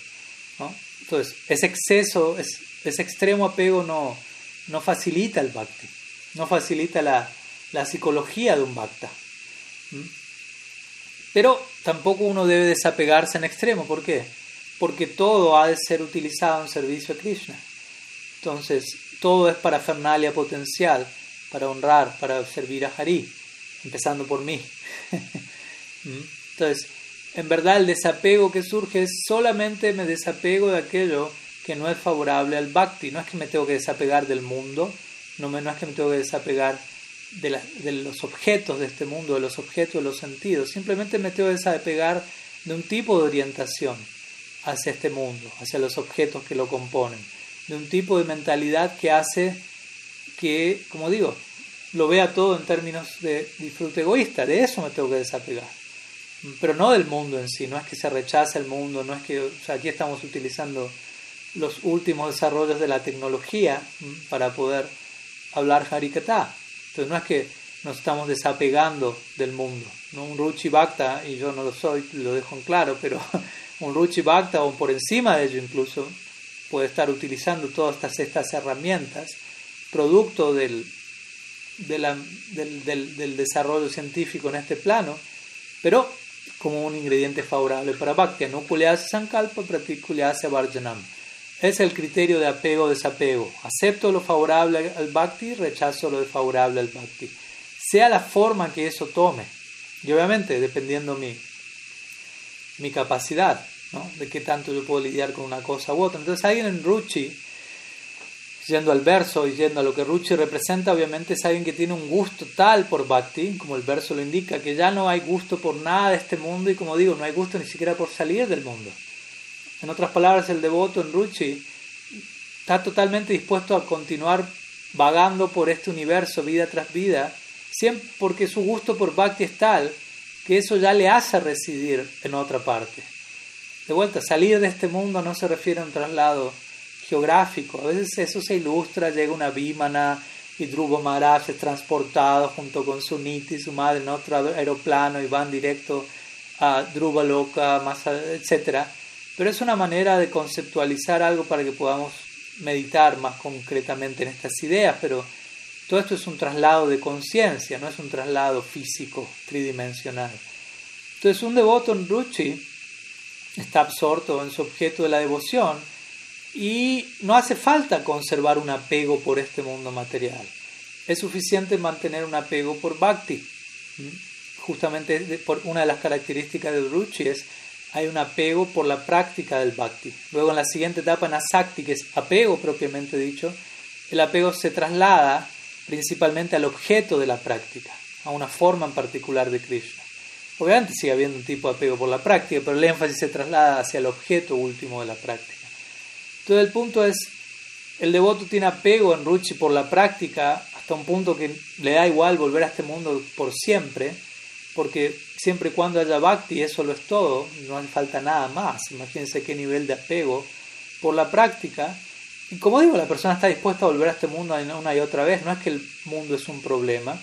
Entonces, ese exceso, ese extremo apego no, no facilita el bhakti, no facilita la, psicología de un bhakta. Pero tampoco uno debe desapegarse en extremo. ¿Por qué? Porque todo ha de ser utilizado en servicio a Krishna. Entonces, todo es para fernalia potencial, para honrar, para servir a Hari, empezando por mí. Entonces, en verdad el desapego que surge es solamente me desapego de aquello que no es favorable al bhakti. No es que me tengo que desapegar del mundo, no, no es que me tengo que desapegar de, los objetos de este mundo, de los objetos de los sentidos. Simplemente me tengo que desapegar de un tipo de orientación hacia este mundo, hacia los objetos que lo componen. De un tipo de mentalidad que hace que, como digo, lo vea todo en términos de disfrute egoísta. De eso me tengo que desapegar. Pero no del mundo en sí, no es que se rechace el mundo, no es que, aquí estamos utilizando los últimos desarrollos de la tecnología para poder hablar Harikata. Entonces no es que nos estamos desapegando del mundo. ¿no? Un Ruchi Bhakta, y yo no lo soy, lo dejo en claro, pero un Ruchi Bhakta o por encima de ello incluso puede estar utilizando todas estas, estas herramientas, producto del, del, del, del, desarrollo científico en este plano, pero como un ingrediente favorable para Bhakti. No hace Sankalpa, hace Varjanam. Es el criterio de apego-desapego. Acepto lo favorable al bhakti, rechazo lo desfavorable al bhakti. Sea la forma que eso tome. Y obviamente, dependiendo mi, mi capacidad, ¿no? de qué tanto yo puedo lidiar con una cosa u otra. Entonces, alguien en Ruchi, yendo al verso y yendo a lo que Ruchi representa, obviamente es alguien que tiene un gusto tal por bhakti, como el verso lo indica, que ya no hay gusto por nada de este mundo y, como digo, no hay gusto ni siquiera por salir del mundo. En otras palabras, el devoto en Ruchi está totalmente dispuesto a continuar vagando por este universo vida tras vida, siempre porque su gusto por Bhakti es tal que eso ya le hace residir en otra parte. De vuelta, salir de este mundo no se refiere a un traslado geográfico, a veces eso se ilustra, llega una bímana y Dhruva Maharaj es transportado junto con su y su madre en otro aeroplano y van directo a Dhruva Loka, más etcétera pero es una manera de conceptualizar algo para que podamos meditar más concretamente en estas ideas, pero todo esto es un traslado de conciencia, no es un traslado físico, tridimensional. Entonces un devoto en Ruchi está absorto en su objeto de la devoción y no hace falta conservar un apego por este mundo material. Es suficiente mantener un apego por Bhakti. Justamente por una de las características de Ruchi es hay un apego por la práctica del bhakti. Luego en la siguiente etapa, en asakti, que es apego propiamente dicho, el apego se traslada principalmente al objeto de la práctica, a una forma en particular de Krishna. Obviamente sigue habiendo un tipo de apego por la práctica, pero el énfasis se traslada hacia el objeto último de la práctica. Entonces el punto es, el devoto tiene apego en Ruchi por la práctica hasta un punto que le da igual volver a este mundo por siempre, porque siempre y cuando haya bhakti, eso lo es todo, no hace falta nada más. Imagínense qué nivel de apego por la práctica. Y como digo, la persona está dispuesta a volver a este mundo una y otra vez. No es que el mundo es un problema,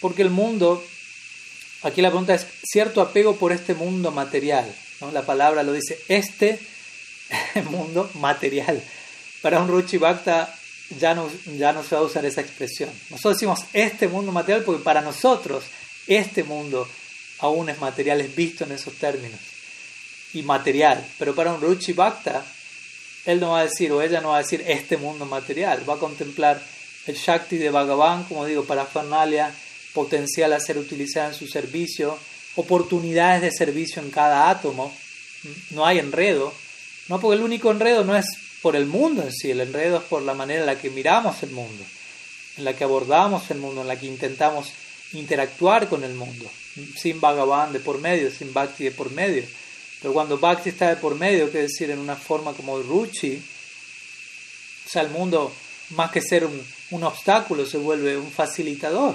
porque el mundo, aquí la pregunta es cierto apego por este mundo material. La palabra lo dice, este mundo material. Para un Ruchi Bhakta ya no, ya no se va a usar esa expresión. Nosotros decimos este mundo material porque para nosotros este mundo aún es material, es visto en esos términos. Y material. Pero para un Ruchi Bhakta, él no va a decir, o ella no va a decir, este mundo material. Va a contemplar el Shakti de Bhagavan, como digo, para parafernalia, potencial a ser utilizada en su servicio, oportunidades de servicio en cada átomo. No hay enredo. No, porque el único enredo no es por el mundo en sí, el enredo es por la manera en la que miramos el mundo, en la que abordamos el mundo, en la que intentamos interactuar con el mundo, sin Bhagavan de por medio, sin Bhakti de por medio. Pero cuando Bhakti está de por medio, que decir, en una forma como Ruchi, o sea, el mundo, más que ser un, un obstáculo, se vuelve un facilitador.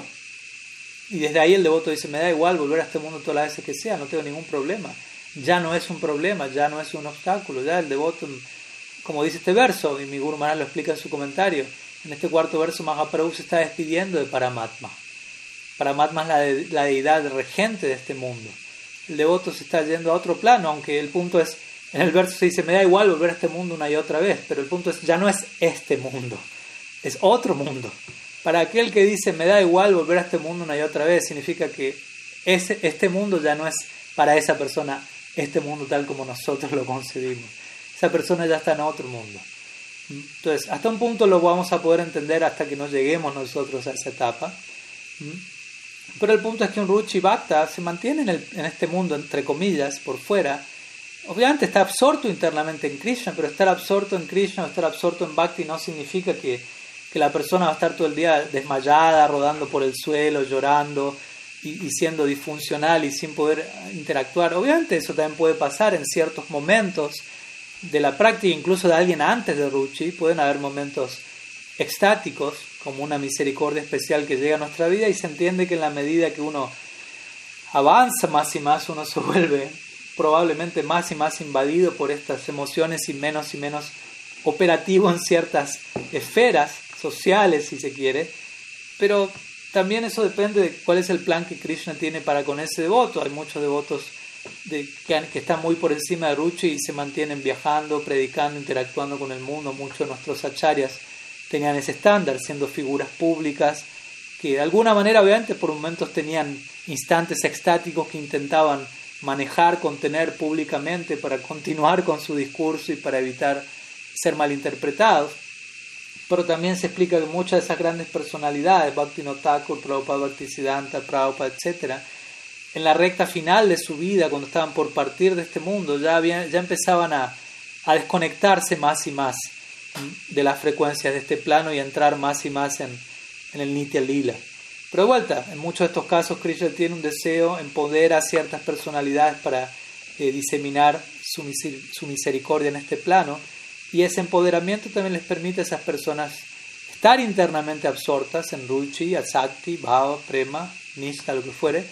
Y desde ahí el devoto dice, me da igual volver a este mundo todas las veces que sea, no tengo ningún problema. Ya no es un problema, ya no es un obstáculo, ya el devoto, como dice este verso, y mi Guru Maharaj lo explica en su comentario, en este cuarto verso Mahaprabhu se está despidiendo de Paramatma. Paramatma es la, deidad regente de este mundo. El devoto se está yendo a otro plano, aunque el punto es, en el verso se dice, me da igual volver a este mundo una y otra vez, pero el punto es, ya no es este mundo, es otro mundo. Para aquel que dice, me da igual volver a este mundo una y otra vez, significa que ese, este mundo ya no es para esa persona este mundo tal como nosotros lo concebimos. Esa persona ya está en otro mundo. Entonces, hasta un punto lo vamos a poder entender hasta que no lleguemos nosotros a esa etapa. Pero el punto es que un Ruchi Bhakta se mantiene en, el, en este mundo, entre comillas, por fuera. Obviamente está absorto internamente en Krishna, pero estar absorto en Krishna o estar absorto en Bhakti no significa que, que, la persona va a estar todo el día desmayada, rodando por el suelo, llorando y, y siendo disfuncional y sin poder interactuar. Obviamente eso también puede pasar en ciertos momentos de la práctica, incluso de alguien antes de Ruchi. Pueden haber momentos extáticos, como una misericordia especial que llega a nuestra vida y se entiende que en la medida que uno avanza más y más, uno se vuelve probablemente más y más invadido por estas emociones y menos y menos operativo en ciertas esferas sociales, si se quiere, pero también eso depende de cuál es el plan que Krishna tiene para con ese devoto. Hay muchos devotos de, que, que, están muy por encima de Ruchi y se mantienen viajando, predicando, interactuando con el mundo. Muchos de nuestros acharyas tenían ese estándar, siendo figuras públicas, que de alguna manera obviamente por momentos tenían instantes extáticos que intentaban manejar, contener públicamente para continuar con su discurso y para evitar ser malinterpretados. Pero también se explica que muchas de esas grandes personalidades, Bhakti Thakur, Prabhupada Bhaktisiddhanta, Prabhupada, etc., en la recta final de su vida, cuando estaban por partir de este mundo, ya, ya empezaban a, a desconectarse más y más de las frecuencias de este plano y entrar más y más en, el Nitya Lila. Pero de vuelta, en muchos de estos casos Krishna tiene un deseo, en poder a ciertas personalidades para eh, diseminar su, su, misericordia en este plano y ese empoderamiento también les permite a esas personas estar internamente absortas en Ruchi, Asakti, Bhava, Prema, Nishta, lo que fuere,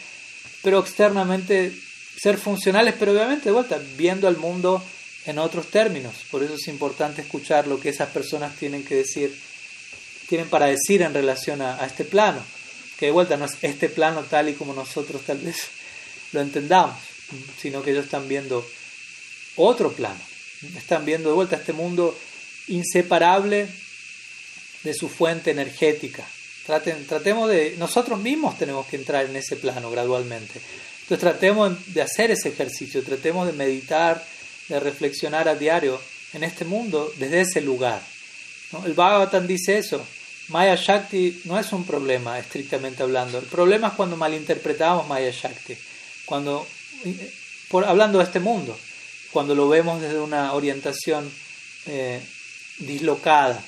pero externamente ser funcionales, pero obviamente de vuelta, viendo al mundo en otros términos. Por eso es importante escuchar lo que esas personas tienen que decir, tienen para decir en relación a, este plano. Que de vuelta no es este plano tal y como nosotros tal vez lo entendamos, sino que ellos están viendo otro plano. Están viendo de vuelta este mundo inseparable de su fuente energética. Traten, tratemos de, nosotros mismos tenemos que entrar en ese plano gradualmente. Entonces tratemos de hacer ese ejercicio, tratemos de meditar, de reflexionar a diario en este mundo desde ese lugar. El Bhagavatam dice eso. Maya Shakti no es un problema, estrictamente hablando. El problema es cuando malinterpretamos Maya Shakti. Cuando, por, hablando de este mundo, cuando lo vemos desde una orientación eh, dislocada.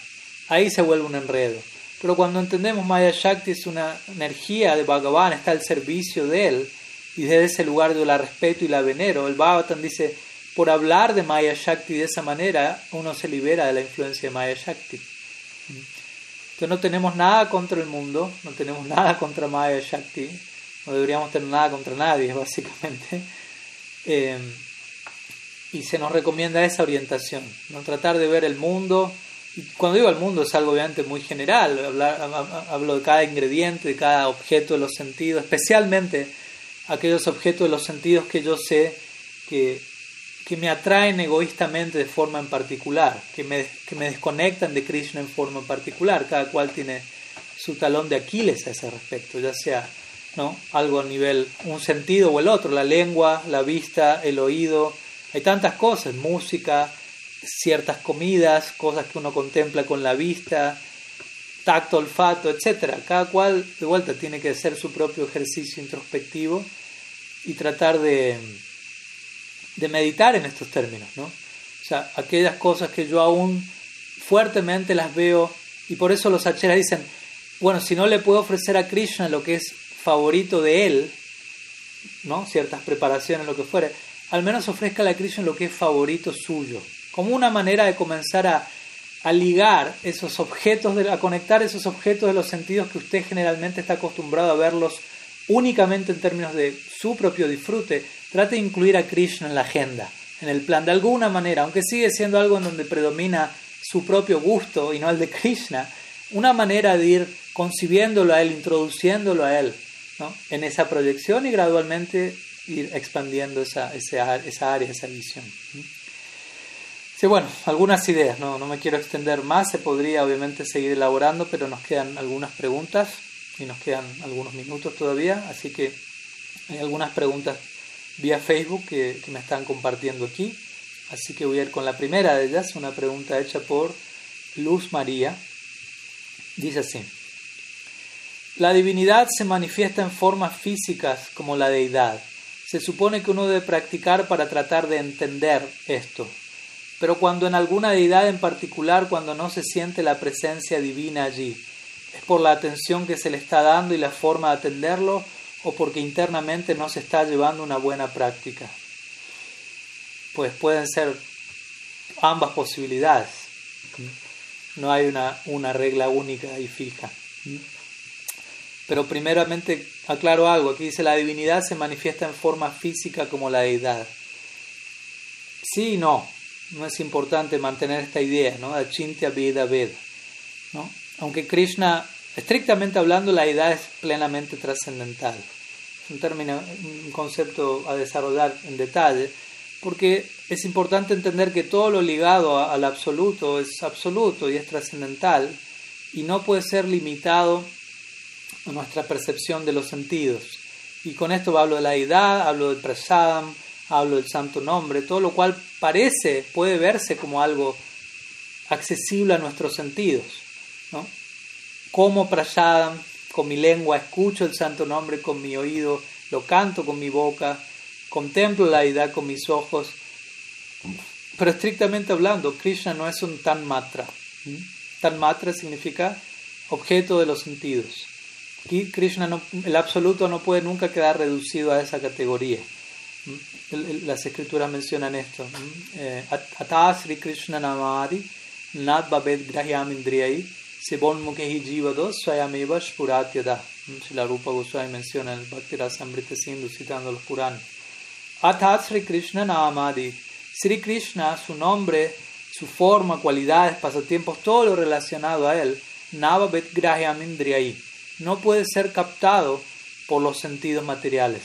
Ahí se vuelve un enredo. Pero cuando entendemos Maya Shakti es una energía de Bhagavan, está al servicio de él, y desde ese lugar yo la respeto y la venero. El Bhagavatam dice, por hablar de Maya Shakti de esa manera, uno se libera de la influencia de Maya Shakti. Entonces no tenemos nada contra el mundo, no tenemos nada contra Maya Shakti, no deberíamos tener nada contra nadie, básicamente. Eh, y se nos recomienda esa orientación, ¿no? tratar de ver el mundo. Cuando digo el mundo es algo obviamente muy general, hablo de cada ingrediente, de cada objeto de los sentidos, especialmente aquellos objetos de los sentidos que yo sé que que me atraen egoístamente de forma en particular, que me, que me desconectan de Krishna en forma en particular. Cada cual tiene su talón de Aquiles a ese respecto, ya sea ¿no? algo a nivel, un sentido o el otro, la lengua, la vista, el oído. Hay tantas cosas, música, ciertas comidas, cosas que uno contempla con la vista, tacto, olfato, etc. Cada cual, de vuelta, tiene que hacer su propio ejercicio introspectivo y tratar de de meditar en estos términos, ¿no? O sea, aquellas cosas que yo aún fuertemente las veo y por eso los acheras dicen, bueno, si no le puedo ofrecer a Krishna lo que es favorito de él, ¿no? Ciertas preparaciones, lo que fuere, al menos ofrezca a Krishna lo que es favorito suyo, como una manera de comenzar a, ligar esos objetos, a conectar esos objetos de los sentidos que usted generalmente está acostumbrado a verlos únicamente en términos de su propio disfrute, trate de incluir a Krishna en la agenda, en el plan, de alguna manera, aunque sigue siendo algo en donde predomina su propio gusto y no el de Krishna, una manera de ir concibiéndolo a él, introduciéndolo a él ¿no? en esa proyección y gradualmente ir expandiendo esa, esa, esa área, esa visión. Sí, bueno, algunas ideas, no, no me quiero extender más, se podría obviamente seguir elaborando, pero nos quedan algunas preguntas y nos quedan algunos minutos todavía, así que hay algunas preguntas vía Facebook que, me están compartiendo aquí. Así que voy a ir con la primera de ellas, una pregunta hecha por Luz María. Dice así. La divinidad se manifiesta en formas físicas como la deidad. Se supone que uno debe practicar para tratar de entender esto. Pero cuando en alguna deidad en particular, cuando no se siente la presencia divina allí, ¿es por la atención que se le está dando y la forma de atenderlo o porque internamente no se está llevando una buena práctica? Pues pueden ser ambas posibilidades. No hay una, una regla única y fija. Pero primeramente aclaro algo. Aquí dice la divinidad se manifiesta en forma física como la deidad. Sí y no. No es importante mantener esta idea, ¿no? Achintya Veda Veda. ¿no? Aunque Krishna, estrictamente hablando, la deidad es plenamente trascendental. Un término, un concepto a desarrollar en detalle, porque es importante entender que todo lo ligado al absoluto es absoluto y es trascendental y no puede ser limitado a nuestra percepción de los sentidos. Y con esto hablo de la deidad, hablo del prasadam, hablo del santo nombre, todo lo cual parece, puede verse como algo accesible a nuestros sentidos. ¿no? Como prasadam, con mi lengua escucho el santo nombre, con mi oído lo canto con mi boca, contemplo la deidad con mis ojos. Pero estrictamente hablando, Krishna no es un tan matra. Tan matra significa objeto de los sentidos. Krishna, no, el absoluto no puede nunca quedar reducido a esa categoría. Las escrituras mencionan esto. Eh, Ata Sri Krishna Namadi Nat Babed Grahyam Indriyai Sebon Mukhehi Jivado Swayameva Spuratyada. La Rupa Goswami menciona en el Bhakti Rasamrita Sindhu citando los Puranas. Ata Sri Krishna Namadi. Sri Krishna, su nombre, su forma, cualidades, pasatiempos, todo lo relacionado a él, Navabet Grahyam Indriyai, no puede ser captado por los sentidos materiales.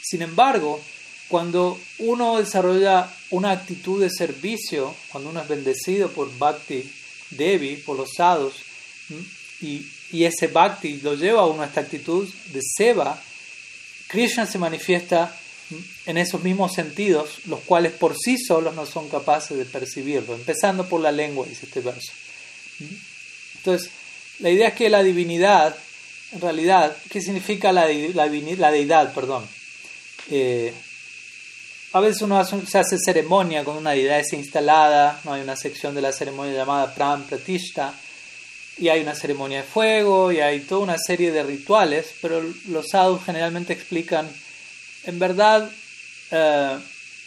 Sin embargo, cuando uno desarrolla una actitud de servicio, cuando uno es bendecido por Bhakti Devi, por los sadhus, y, y ese Bhakti lo lleva a una esta actitud de Seva, Krishna se manifiesta en esos mismos sentidos, los cuales por sí solos no son capaces de percibirlo, empezando por la lengua, dice este verso. Entonces, la idea es que la divinidad en realidad, ¿qué significa la, la, deidad? Perdón. Eh, a veces uno se hace ceremonia con una deidad es instalada, ¿no? hay una sección de la ceremonia llamada Pram Pratishta, y hay una ceremonia de fuego, y hay toda una serie de rituales, pero los sadhus generalmente explican, en verdad, eh,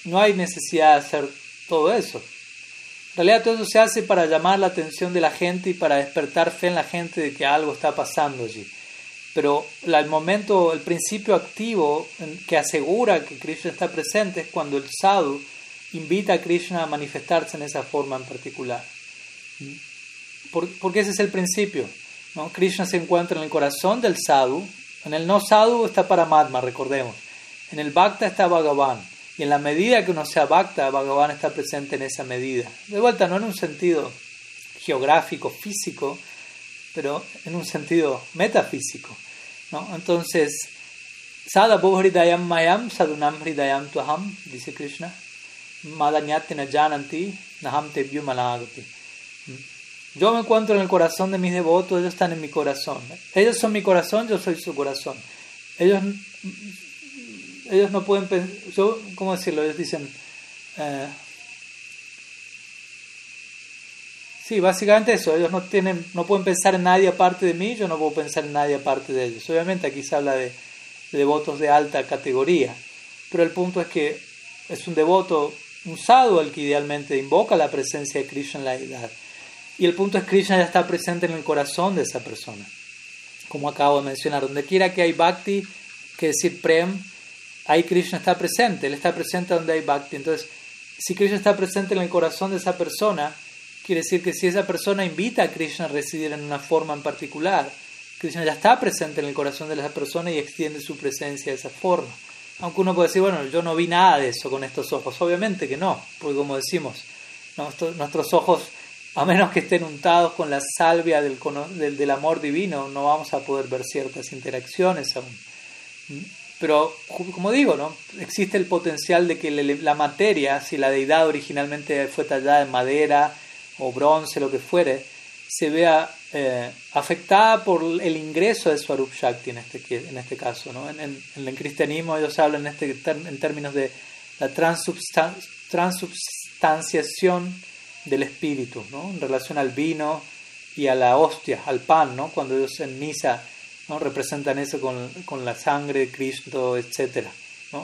no hay necesidad de hacer todo eso. En realidad todo eso se hace para llamar la atención de la gente y para despertar fe en la gente de que algo está pasando allí. Pero el momento, el principio activo que asegura que Krishna está presente es cuando el sadhu invita a Krishna a manifestarse en esa forma en particular. Porque ese es el principio. ¿no? Krishna se encuentra en el corazón del sadhu. En el no sadhu está Paramatma, recordemos. En el Bhakta está Bhagavan. Y en la medida que uno sea Bhakta, Bhagavan está presente en esa medida. De vuelta, no en un sentido geográfico, físico, pero en un sentido metafísico. ¿no? Entonces, Sada hridayam mayam sadunam hridayam tuham, dice Krishna, madanyati na jananti naham tebyu malagati. Yo me encuentro en el corazón de mis devotos, ellos están en mi corazón. Ellos son mi corazón, yo soy su corazón. Ellos, ellos no pueden pensar, ¿cómo decirlo? Ellos dicen, eh, Sí, básicamente eso. Ellos no tienen, no pueden pensar en nadie aparte de mí, yo no puedo pensar en nadie aparte de ellos. Obviamente aquí se habla de, devotos de alta categoría, pero el punto es que es un devoto, un sadhu el que idealmente invoca la presencia de Krishna en la edad. Y el punto es que Krishna ya está presente en el corazón de esa persona. Como acabo de mencionar, donde quiera que hay bhakti, que decir prem, ahí Krishna está presente. Él está presente donde hay bhakti. Entonces, si Krishna está presente en el corazón de esa persona, Quiere decir que si esa persona invita a Krishna a residir en una forma en particular, Krishna ya está presente en el corazón de esa persona y extiende su presencia de esa forma. Aunque uno puede decir, bueno, yo no vi nada de eso con estos ojos. Obviamente que no, porque como decimos, nuestros ojos a menos que estén untados con la salvia del, del, amor divino, no vamos a poder ver ciertas interacciones aún. Pero, como digo, ¿no? existe el potencial de que la materia, si la deidad originalmente fue tallada en madera o bronce, lo que fuere, se vea eh, afectada por el ingreso de Swarup Shakti en este, en este caso. ¿no? En, el cristianismo ellos hablan en, este, en términos de la transubstanciación del espíritu, en relación al vino y a la hostia, al pan, cuando ellos en misa representan eso con, con la sangre de Cristo, etc.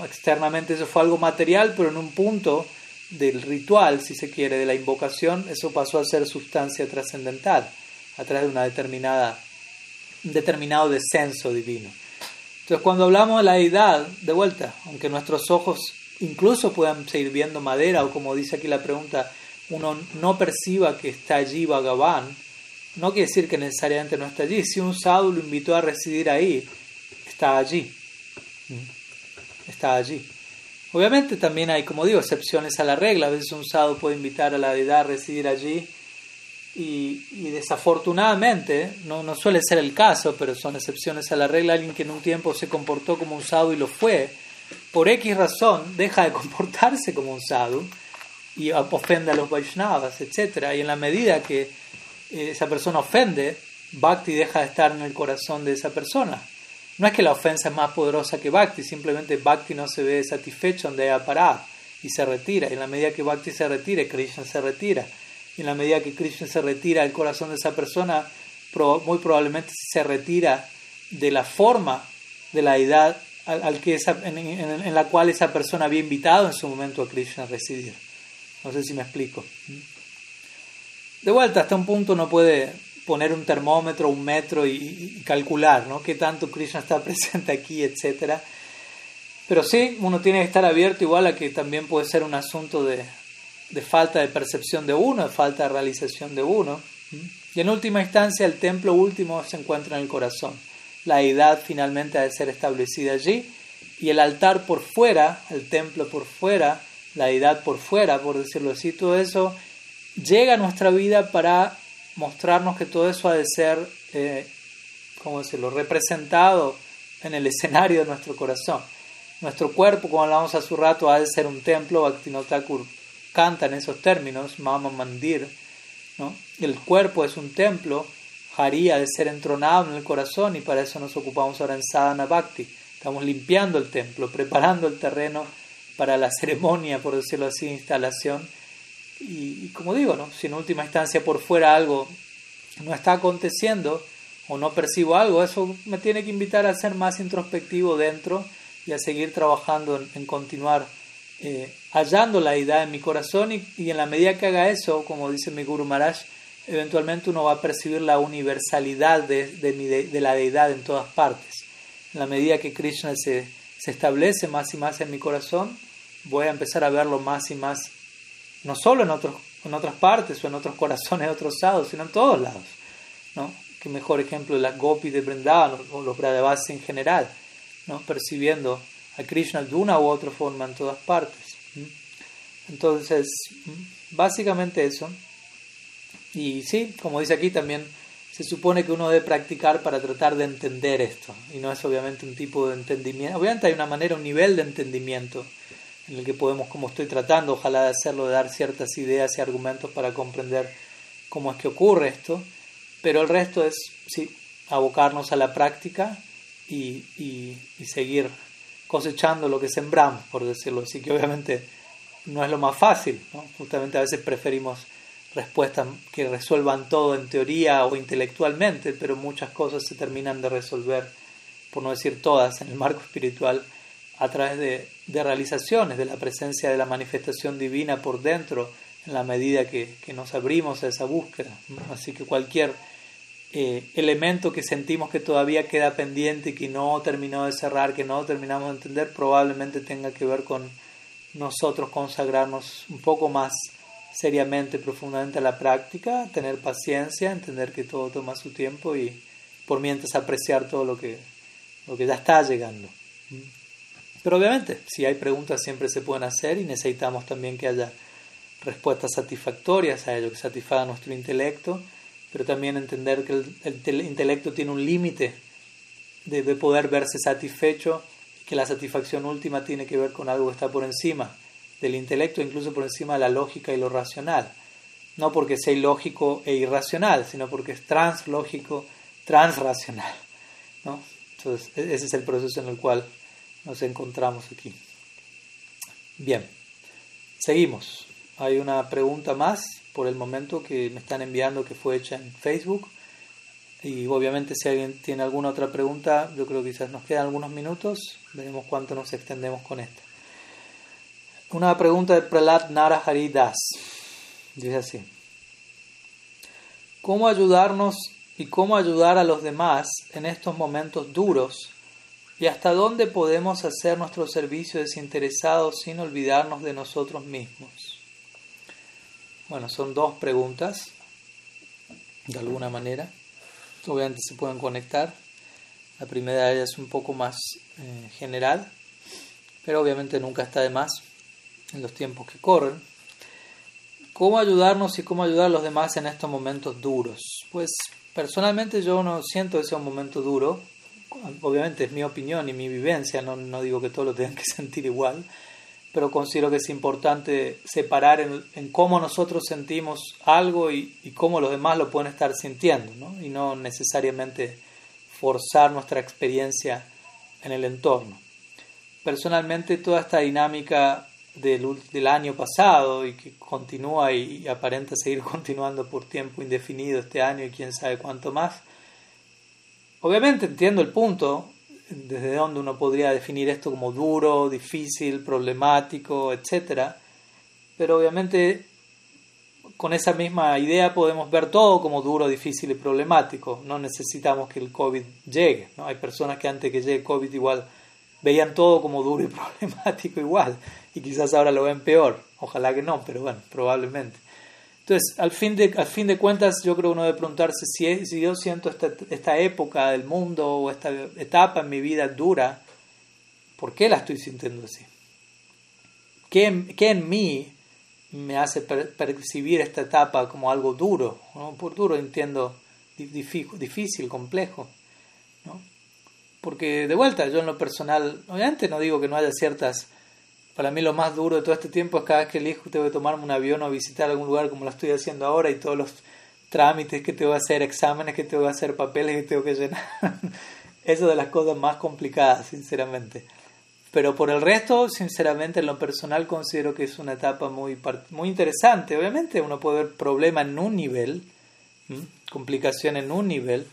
Externamente eso fue algo material, pero en un punto del ritual, si se quiere, de la invocación, eso pasó a ser sustancia trascendental, a través de una determinada, un determinado descenso divino. Entonces, cuando hablamos de la deidad, de vuelta, aunque nuestros ojos incluso puedan seguir viendo madera, o como dice aquí la pregunta, uno no perciba que está allí Bhagavan, no quiere decir que necesariamente no está allí. Si un sadhu lo invitó a residir ahí, está allí. Mm. Está allí. Obviamente también hay, como digo, excepciones a la regla. A veces un sadhu puede invitar a la deidad a residir allí y, desafortunadamente, no, no, suele ser el caso, pero son excepciones a la regla. Alguien que en un tiempo se comportó como un sadhu y lo fue, por X razón deja de comportarse como un sadhu y ofende a los Vaishnavas, etc. Y en la medida que eh, esa persona ofende, Bhakti deja de estar en el corazón de esa persona. No es que la ofensa es más poderosa que Bhakti, simplemente Bhakti no se ve satisfecho donde haya parado y se retira. Y en la medida que Bhakti se retire, Krishna se retira. Y en la medida que Krishna se retira del corazón de esa persona, muy probablemente se retira de la forma de la edad al, que en, en, la cual esa persona había invitado en su momento a Krishna a residir. No sé si me explico. De vuelta, hasta un punto no puede poner un termómetro, un metro y, calcular, ¿no? Qué tanto Krishna está presente aquí, etcétera. Pero sí, uno tiene que estar abierto igual a que también puede ser un asunto de, de falta de percepción de uno, de falta de realización de uno. Y en última instancia, el templo último se encuentra en el corazón. La deidad finalmente ha de ser establecida allí y el altar por fuera, el templo por fuera, la deidad por fuera, por decirlo así, todo eso llega a nuestra vida para mostrarnos que todo eso ha de ser, eh, ¿cómo decirlo?, representado en el escenario de nuestro corazón. Nuestro cuerpo, como hablamos hace un rato, ha de ser un templo, Bhaktinotakur canta en esos términos, Mama Mandir, ¿no? El cuerpo es un templo, Hari ha de ser entronado en el corazón y para eso nos ocupamos ahora en Sadhana Bhakti. Estamos limpiando el templo, preparando el terreno para la ceremonia, por decirlo así, instalación. Y, como digo, ¿no? si en última instancia por fuera algo no está aconteciendo o no percibo algo, eso me tiene que invitar a ser más introspectivo dentro y a seguir trabajando en, continuar eh, hallando la idea en mi corazón y, en la medida que haga eso, como dice mi Guru Maharaj, eventualmente uno va a percibir la universalidad de, de, la deidad en todas partes. En la medida que Krishna se, se establece más y más en mi corazón, voy a empezar a verlo más y más, no solo en, otros, en otras partes o en otros corazones de otros lados, sino en todos lados. ¿no? Qué mejor ejemplo de las gopis de Vrindavan o los Bradavas en general, ¿no? percibiendo a Krishna de una u otra forma en todas partes. Entonces, básicamente eso. Y sí, como dice aquí también, se supone que uno debe practicar para tratar de entender esto. Y no es obviamente un tipo de entendimiento. Obviamente hay una manera, un nivel de entendimiento en el que podemos, como estoy tratando, ojalá de hacerlo, de dar ciertas ideas y argumentos para comprender cómo es que ocurre esto, pero el resto es, sí, abocarnos a la práctica y, y, seguir cosechando lo que sembramos, por decirlo así, que obviamente no es lo más fácil, justamente a veces preferimos respuestas que resuelvan todo en teoría o intelectualmente, pero muchas cosas se terminan de resolver, por no decir todas, en el marco espiritual a través de, realizaciones, de la presencia de la manifestación divina por dentro, en la medida que, nos abrimos a esa búsqueda. Así que cualquier eh, elemento que sentimos que todavía queda pendiente que no terminó de cerrar, que no terminamos de entender, probablemente tenga que ver con nosotros consagrarnos un poco más seriamente, profundamente a la práctica, tener paciencia, entender que todo toma su tiempo y por mientras apreciar todo lo que, lo que ya está llegando. Pero obviamente, si hay preguntas siempre se pueden hacer y necesitamos también que haya respuestas satisfactorias a ello, que satisfagan nuestro intelecto, pero también entender que el, intelecto tiene un límite de, de, poder verse satisfecho y que la satisfacción última tiene que ver con algo que está por encima del intelecto, incluso por encima de la lógica y lo racional. No porque sea ilógico e irracional, sino porque es translógico, transracional. ¿no? Entonces, e-, ese es el proceso en el cual nos encontramos aquí. Bien, seguimos. Hay una pregunta más por el momento que me están enviando que fue hecha en Facebook. Y obviamente si alguien tiene alguna otra pregunta, yo creo que quizás nos quedan algunos minutos. Veremos cuánto nos extendemos con esta. Una pregunta de Pralat Narahari Das. Dice así. ¿Cómo ayudarnos y cómo ayudar a los demás en estos momentos duros? ¿Y hasta dónde podemos hacer nuestro servicio desinteresado sin olvidarnos de nosotros mismos? Bueno, son dos preguntas, de alguna manera. Obviamente se pueden conectar. La primera es un poco más eh, general, pero obviamente nunca está de más en los tiempos que corren. ¿Cómo ayudarnos y cómo ayudar a los demás en estos momentos duros? Pues personalmente yo no siento ese un momento duro. Obviamente es mi opinión y mi vivencia, no, no digo que todos lo tengan que sentir igual, pero considero que es importante separar en, cómo nosotros sentimos algo y, y, cómo los demás lo pueden estar sintiendo, ¿no? y no necesariamente forzar nuestra experiencia en el entorno. Personalmente toda esta dinámica del, del, año pasado y que continúa y, aparenta seguir continuando por tiempo indefinido este año y quién sabe cuánto más. Obviamente entiendo el punto desde donde uno podría definir esto como duro, difícil, problemático, etc. Pero obviamente con esa misma idea podemos ver todo como duro, difícil y problemático. No necesitamos que el COVID llegue. ¿no? Hay personas que antes que llegue el COVID igual veían todo como duro y problemático igual y quizás ahora lo ven peor. Ojalá que no, pero bueno, probablemente. Entonces, al fin de, al fin de cuentas, yo creo uno debe preguntarse si, si yo siento esta, esta época del mundo o esta etapa en mi vida dura, ¿por qué la estoy sintiendo así? ¿Qué, qué en mí me hace percibir esta etapa como algo duro? Por duro entiendo difícil, complejo. ¿no? Porque de vuelta, yo en lo personal, obviamente no digo que no haya ciertas para mí lo más duro de todo este tiempo es cada vez que elijo tengo que tomarme un avión o visitar algún lugar como lo estoy haciendo ahora y todos los trámites que tengo que hacer, exámenes que tengo que hacer, papeles que tengo que llenar. Eso de las cosas más complicadas, sinceramente. Pero por el resto, sinceramente, en lo personal considero que es una etapa muy, muy interesante. Obviamente uno puede ver problemas en un nivel, complicaciones en un nivel,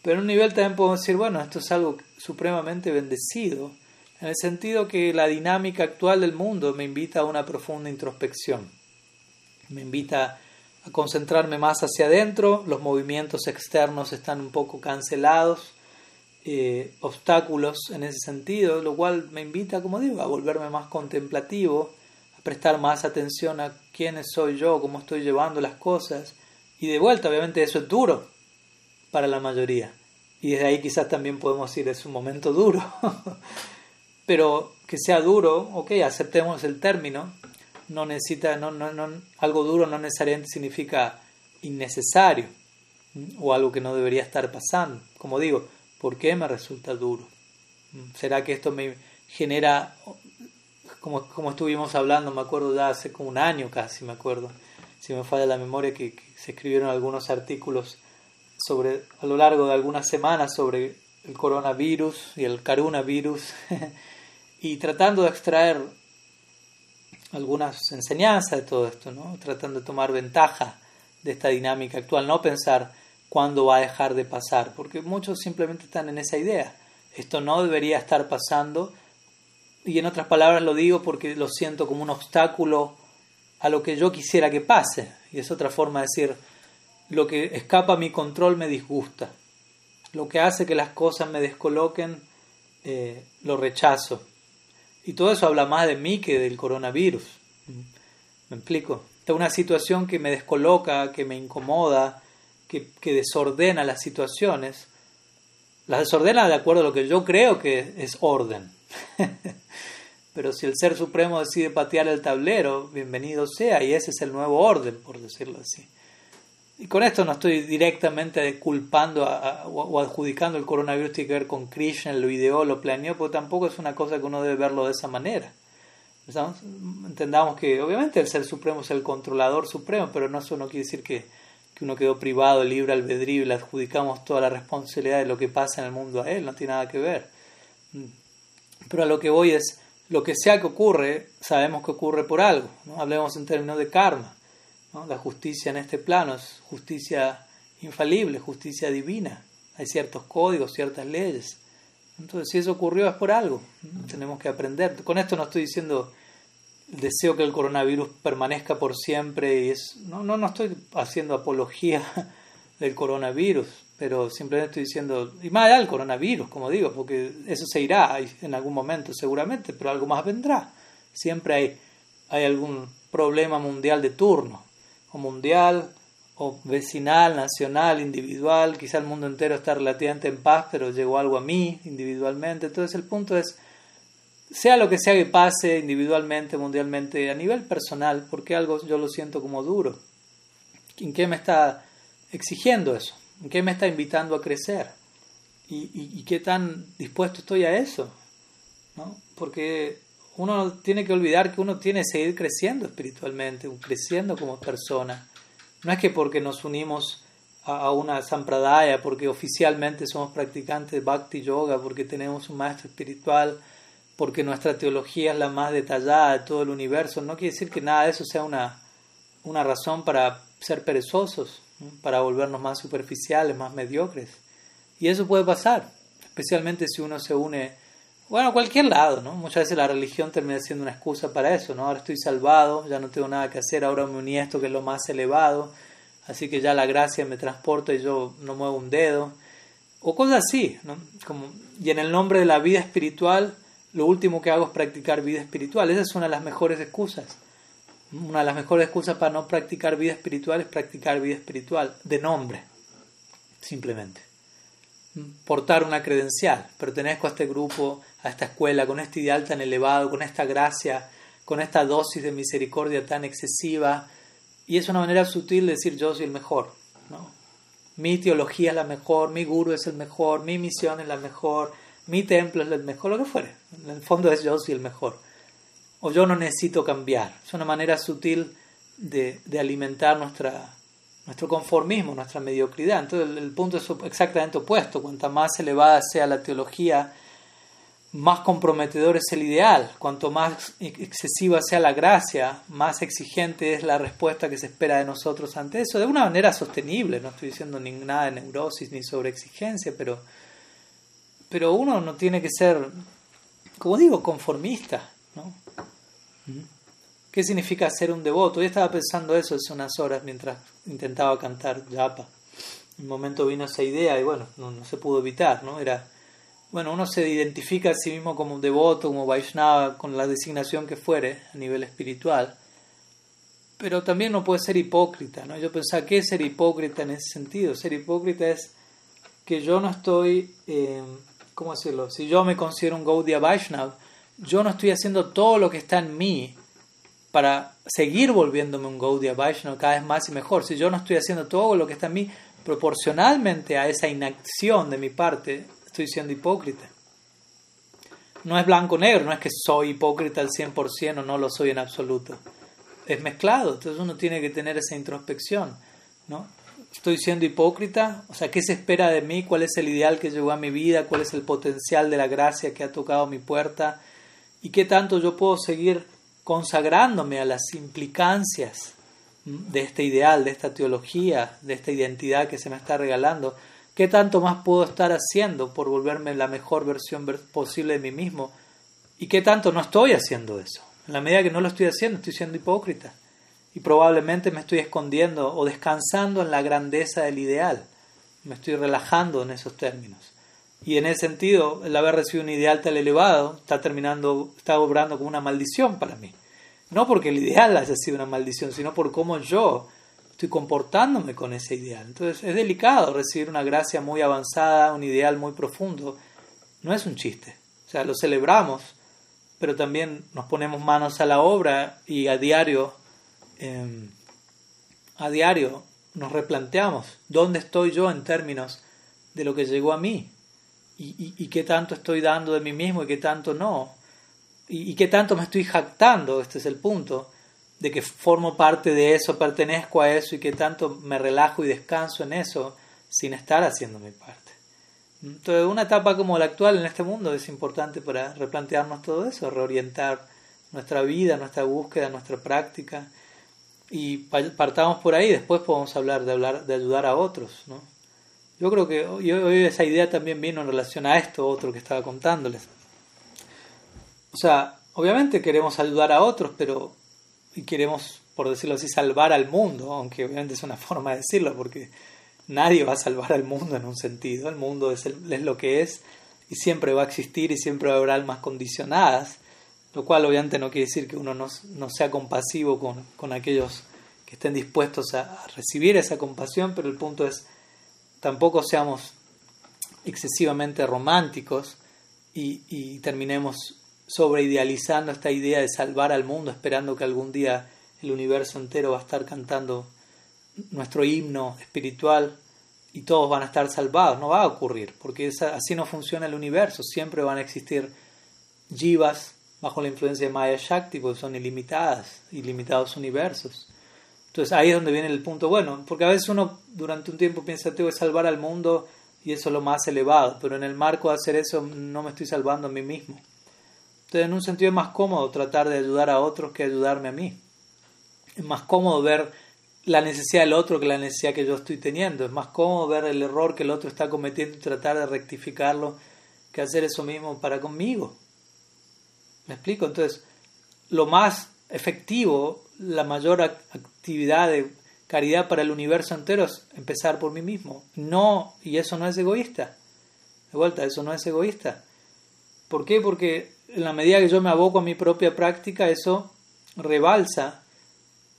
pero en un nivel también podemos decir, bueno, esto es algo supremamente bendecido en el sentido que la dinámica actual del mundo me invita a una profunda introspección, me invita a concentrarme más hacia adentro, los movimientos externos están un poco cancelados, eh, obstáculos en ese sentido, lo cual me invita, como digo, a volverme más contemplativo, a prestar más atención a quiénes soy yo, cómo estoy llevando las cosas, y de vuelta, obviamente eso es duro para la mayoría, y desde ahí quizás también podemos decir es un momento duro. pero que sea duro, ok, aceptemos el término, no necesita, no, no, no, algo duro no necesariamente significa innecesario o algo que no debería estar pasando. Como digo, ¿por qué me resulta duro? ¿Será que esto me genera, como, como estuvimos hablando, me acuerdo ya hace como un año casi, me acuerdo, si me falla la memoria, que, que se escribieron algunos artículos sobre, a lo largo de algunas semanas sobre el coronavirus y el coronavirus y tratando de extraer algunas enseñanzas de todo esto, ¿no? tratando de tomar ventaja de esta dinámica actual, no pensar cuándo va a dejar de pasar, porque muchos simplemente están en esa idea. Esto no debería estar pasando, y en otras palabras lo digo porque lo siento como un obstáculo a lo que yo quisiera que pase, y es otra forma de decir, lo que escapa a mi control me disgusta, lo que hace que las cosas me descoloquen, eh, lo rechazo. Y todo eso habla más de mí que del coronavirus. ¿Me explico? Es una situación que me descoloca, que me incomoda, que, que desordena las situaciones. Las desordena de acuerdo a lo que yo creo que es orden. pero si el Ser Supremo decide patear el tablero, bienvenido sea, y ese es el nuevo orden, por decirlo así. Y con esto no estoy directamente culpando o adjudicando el coronavirus tiene que ver con Krishna, lo ideó, lo planeó, porque tampoco es una cosa que uno debe verlo de esa manera. Entendamos que obviamente el Ser Supremo es el controlador supremo, pero no eso no quiere decir que, que uno quedó privado, libre albedrío y le adjudicamos toda la responsabilidad de lo que pasa en el mundo a él, no tiene nada que ver. Pero a lo que voy es, lo que sea que ocurre, sabemos que ocurre por algo. ¿no? Hablemos en términos de karma. ¿No? La justicia en este plano es justicia infalible, justicia divina. Hay ciertos códigos, ciertas leyes. Entonces, si eso ocurrió es por algo. Tenemos que aprender. Con esto no estoy diciendo deseo que el coronavirus permanezca por siempre y es no no no estoy haciendo apología del coronavirus pero simplemente estoy diciendo, y más allá del coronavirus, como digo, porque eso se irá en algún momento seguramente, pero algo más vendrá. Siempre hay, hay algún problema mundial de turno, o mundial, o vecinal, nacional, individual, quizá el mundo entero está relativamente en paz, pero llegó algo a mí individualmente. Entonces el punto es, sea lo que sea que pase individualmente, mundialmente, a nivel personal, porque algo yo lo siento como duro. ¿En qué me está exigiendo eso? ¿En qué me está invitando a crecer? ¿Y, qué tan dispuesto estoy a eso? ¿No? Porque uno tiene que olvidar que uno tiene que seguir creciendo espiritualmente, creciendo como persona. No es que porque nos unimos a, una sampradaya, porque oficialmente somos practicantes de bhakti yoga, porque tenemos un maestro espiritual, porque nuestra teología es la más detallada de todo el universo, no quiere decir que nada de eso sea una, una razón para ser perezosos para volvernos más superficiales, más mediocres. Y eso puede pasar, especialmente si uno se une, bueno, cualquier lado, ¿no? Muchas veces la religión termina siendo una excusa para eso, ¿no? Ahora estoy salvado, ya no tengo nada que hacer, ahora me uní a esto que es lo más elevado, así que ya la gracia me transporta y yo no muevo un dedo. O cosas así, ¿no? Como, y en el nombre de la vida espiritual, lo último que hago es practicar vida espiritual. Esa es una de las mejores excusas. Una de las mejores excusas para no practicar vida espiritual es practicar vida espiritual de nombre, simplemente. Portar una credencial, pertenezco a este grupo, a esta escuela, con este ideal tan elevado, con esta gracia, con esta dosis de misericordia tan excesiva. Y es una manera sutil de decir yo soy el mejor. ¿no? Mi teología es la mejor, mi guru es el mejor, mi misión es la mejor, mi templo es el mejor, lo que fuere. En el fondo es yo soy el mejor o yo no necesito cambiar. Es una manera sutil de, alimentar nuestra, nuestro conformismo, nuestra mediocridad. Entonces el, punto es exactamente opuesto. Cuanta más elevada sea la teología, más comprometedor es el ideal. Cuanto más excesiva sea la gracia, más exigente es la respuesta que se espera de nosotros ante eso. De una manera sostenible. No estoy diciendo ni nada de neurosis ni sobre exigencia, pero, pero uno no tiene que ser, como digo, conformista. ¿no? ¿Qué significa ser un devoto? Yo estaba pensando eso hace unas horas mientras intentaba cantar japa. En un momento vino esa idea y bueno, no, se pudo evitar, ¿no? Era, bueno, uno se identifica a sí mismo como un devoto, como Vaishnava, con la designación que fuere a nivel espiritual, pero también no puede ser hipócrita, ¿no? Yo pensaba, ¿qué es ser hipócrita en ese sentido? Ser hipócrita es que yo no estoy, eh, ¿cómo decirlo? Si yo me considero un Gaudiya Vaishnava, yo no estoy haciendo todo lo que está en mí para seguir volviéndome un Gaudiya Vaishnava cada vez más y mejor. Si yo no estoy haciendo todo lo que está en mí proporcionalmente a esa inacción de mi parte, estoy siendo hipócrita. No es blanco-negro, no es que soy hipócrita al 100% o no lo soy en absoluto. Es mezclado, entonces uno tiene que tener esa introspección. ¿no? Estoy siendo hipócrita, o sea, ¿qué se espera de mí? ¿Cuál es el ideal que llegó a mi vida? ¿Cuál es el potencial de la gracia que ha tocado mi puerta? y qué tanto yo puedo seguir consagrándome a las implicancias de este ideal, de esta teología, de esta identidad que se me está regalando, qué tanto más puedo estar haciendo por volverme la mejor versión posible de mí mismo y qué tanto no estoy haciendo eso. En la medida que no lo estoy haciendo, estoy siendo hipócrita y probablemente me estoy escondiendo o descansando en la grandeza del ideal, me estoy relajando en esos términos. Y en ese sentido, el haber recibido un ideal tan elevado está terminando, está obrando como una maldición para mí. No porque el ideal haya sido una maldición, sino por cómo yo estoy comportándome con ese ideal. Entonces es delicado recibir una gracia muy avanzada, un ideal muy profundo. No es un chiste. O sea, lo celebramos, pero también nos ponemos manos a la obra y a diario, em, a diario nos replanteamos dónde estoy yo en términos de lo que llegó a mí y, qué tanto estoy dando de mí mismo y qué tanto no y, y qué tanto me estoy jactando, este es el punto, de que formo parte de eso, pertenezco a eso y qué tanto me relajo y descanso en eso sin estar haciendo mi parte. Entonces, una etapa como la actual en este mundo es importante para replantearnos todo eso, reorientar nuestra vida, nuestra búsqueda, nuestra práctica. Y partamos por ahí, después podemos hablar de, hablar, de ayudar a otros. ¿no? Yo creo que hoy, esa idea también vino en relación a esto, otro que estaba contándoles. O sea, obviamente queremos ayudar a otros, pero y queremos, por decirlo así, salvar al mundo, aunque obviamente es una forma de decirlo, porque Nadie va a salvar al mundo en un sentido. El mundo es, es lo que es y siempre va a existir y siempre va a haber almas condicionadas, lo cual obviamente no quiere decir que uno no, no sea compasivo con, con, aquellos que estén dispuestos a, recibir esa compasión, pero el punto es tampoco seamos excesivamente románticos y, y terminemos sobreidealizando esta idea de salvar al mundo, esperando que algún día el universo entero va a estar cantando nuestro himno espiritual y todos van a estar salvados. No va a ocurrir, porque así no funciona el universo. Siempre van a existir jivas bajo la influencia de Maya Shakti, porque son ilimitadas, ilimitados universos. Entonces ahí es donde viene el punto bueno, porque a veces uno durante un tiempo piensa, tengo que salvar al mundo y eso es lo más elevado, pero en el marco de hacer eso no me estoy salvando a mí mismo. Entonces en un sentido es más cómodo tratar de ayudar a otros que ayudarme a mí. Es más cómodo ver la necesidad del otro que la necesidad que yo estoy teniendo. Es más cómodo ver el error que el otro está cometiendo y tratar de rectificarlo que hacer eso mismo para conmigo. ¿Me explico? Entonces, lo más efectivo, la mayor actividad de caridad para el universo entero es empezar por mí mismo. No, y eso no es egoísta. De vuelta, eso no es egoísta. ¿Por qué? Porque en la medida que yo me aboco a mi propia práctica, eso rebalsa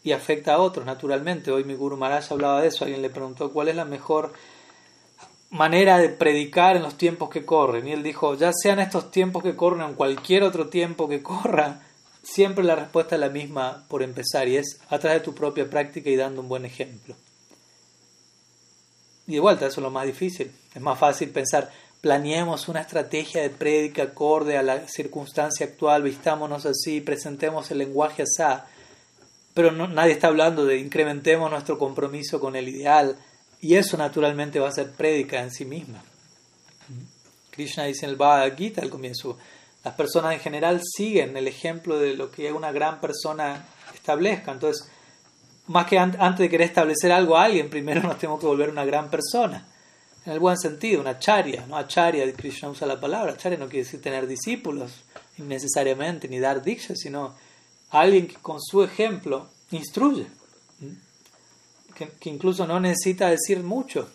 y afecta a otros, naturalmente. Hoy mi Guru Maharaj hablaba de eso. Alguien le preguntó cuál es la mejor manera de predicar en los tiempos que corren. Y él dijo, ya sean estos tiempos que corren o en cualquier otro tiempo que corra, siempre la respuesta es la misma por empezar y es a través de tu propia práctica y dando un buen ejemplo. Y de vuelta, eso es lo más difícil. Es más fácil pensar, planeemos una estrategia de prédica acorde a la circunstancia actual, vistámonos así, presentemos el lenguaje así pero nadie está hablando de incrementemos nuestro compromiso con el ideal y eso naturalmente va a ser prédica en sí misma. Krishna dice en el Bhagavad Gita al comienzo, las personas en general siguen el ejemplo de lo que una gran persona establezca. Entonces, más que antes de querer establecer algo a alguien, primero nos tenemos que volver una gran persona. En el buen sentido, una charya, ¿no? Acharya, Krishna usa la palabra. Acharya no quiere decir tener discípulos innecesariamente, ni dar diksha, sino alguien que con su ejemplo instruye, que, incluso no necesita decir mucho,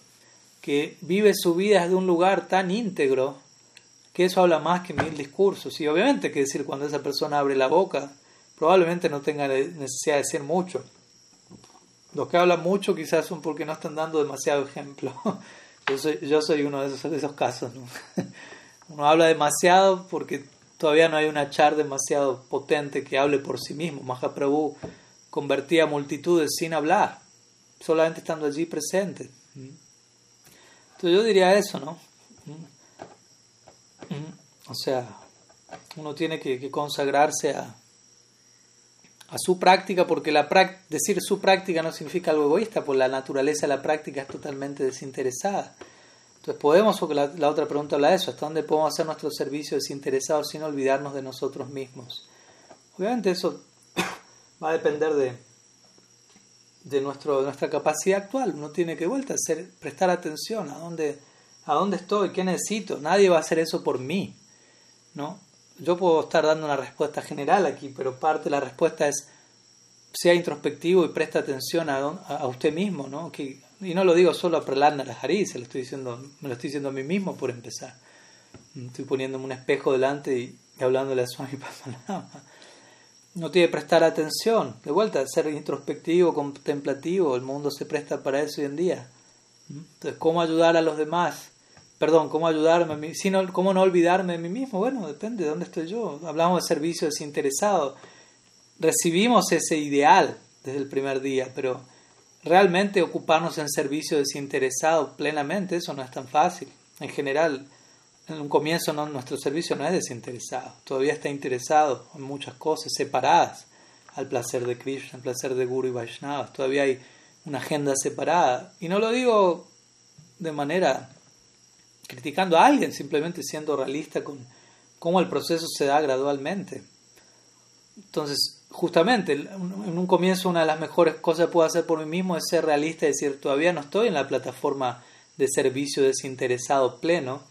que vive su vida desde un lugar tan íntegro que eso habla más que mil discursos. Y obviamente que decir cuando esa persona abre la boca, probablemente no tenga necesidad de decir mucho. Los que hablan mucho quizás son porque no están dando demasiado ejemplo. Yo soy, yo soy uno de esos, de esos casos. Uno habla demasiado porque todavía no hay una char demasiado potente que hable por sí mismo. Mahaprabhu convertía multitudes sin hablar, solamente estando allí presente. Entonces yo diría eso, ¿no? O sea, uno tiene que, consagrarse a, su práctica, porque la decir su práctica no significa algo egoísta, pues la naturaleza de la práctica es totalmente desinteresada. Entonces podemos, porque la, otra pregunta habla de eso, ¿hasta dónde podemos hacer nuestro servicio desinteresado sin olvidarnos de nosotros mismos? Obviamente eso va a depender de, de, nuestro, nuestra capacidad actual. Uno tiene que vuelta a hacer, prestar atención a dónde, a dónde estoy, qué necesito. Nadie va a hacer eso por mí. ¿no? Yo puedo estar dando una respuesta general aquí, pero parte de la respuesta es sea introspectivo y presta atención a, a, usted mismo, ¿no? Y no lo digo solo a Prahlad Narahari, se lo estoy diciendo, me lo estoy diciendo a mí mismo por empezar. Estoy poniéndome un espejo delante y, hablándole a Swami Padmanabha. No tiene que prestar atención, de vuelta, ser introspectivo, contemplativo, el mundo se presta para eso hoy en día. Entonces, ¿cómo ayudar a los demás perdón, cómo ayudarme, sino cómo no olvidarme de mí mismo. Bueno, depende de dónde estoy yo. Hablamos de servicio desinteresado. Recibimos ese ideal desde el primer día, pero realmente ocuparnos en servicio desinteresado plenamente, eso no es tan fácil. En general, en un comienzo nuestro servicio no es desinteresado, todavía está interesado en muchas cosas separadas al placer de Krishna, al placer de Guru y Vaishnava. Todavía hay una agenda separada. Y no lo digo de manera criticando a alguien, simplemente siendo realista con cómo el proceso se da gradualmente. Entonces, justamente, en un comienzo una de las mejores cosas que puedo hacer por mí mismo es ser realista y decir, todavía no estoy en la plataforma de servicio desinteresado pleno.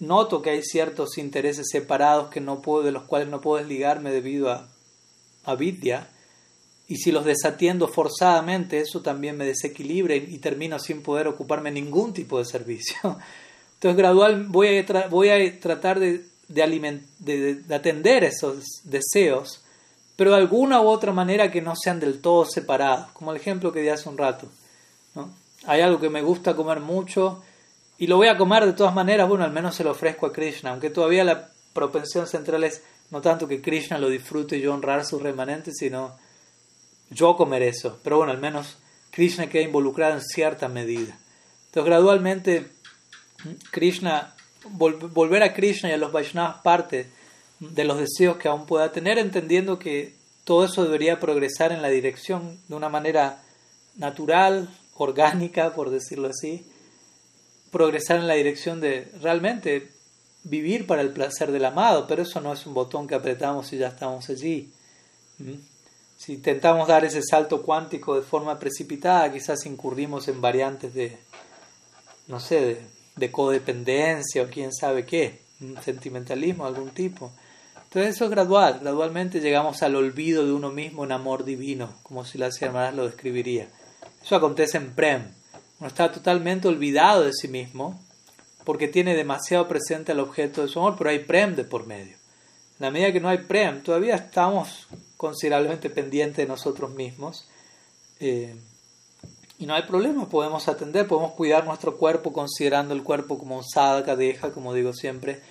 Noto que hay ciertos intereses separados que no puedo, de los cuales no puedo desligarme debido a, a vidya. Y si los desatiendo forzadamente, eso también me desequilibra y, termino sin poder ocuparme ningún tipo de servicio. Entonces, gradual voy a, voy a tratar de, de, atender esos deseos pero de alguna u otra manera que no sean del todo separados, como el ejemplo que di hace un rato. ¿no? Hay algo que me gusta comer mucho y lo voy a comer de todas maneras, bueno, al menos se lo ofrezco a Krishna, aunque todavía la propensión central es no tanto que Krishna lo disfrute y yo honrar sus remanentes, sino yo comer eso. Pero bueno, al menos Krishna queda involucrado en cierta medida. Entonces, gradualmente, Krishna, volver a Krishna y a los Vaishnavas parte de los deseos que aún pueda tener, entendiendo que todo eso debería progresar en la dirección de una manera natural, orgánica, por decirlo así, progresar en la dirección de realmente vivir para el placer del amado, pero eso no es un botón que apretamos y ya estamos allí. ¿Mm? Si intentamos dar ese salto cuántico de forma precipitada, quizás incurrimos en variantes de, no sé, de, de codependencia o quién sabe qué, sentimentalismo de algún tipo. Entonces eso es gradual, gradualmente llegamos al olvido de uno mismo en amor divino, como si la hermanas lo describiría. Eso acontece en Prem. Uno está totalmente olvidado de sí mismo porque tiene demasiado presente al objeto de su amor, pero hay Prem de por medio. En la medida que no hay Prem, todavía estamos considerablemente pendientes de nosotros mismos. Eh, y no hay problema, podemos atender, podemos cuidar nuestro cuerpo considerando el cuerpo como un sadhaka, deja, como digo siempre,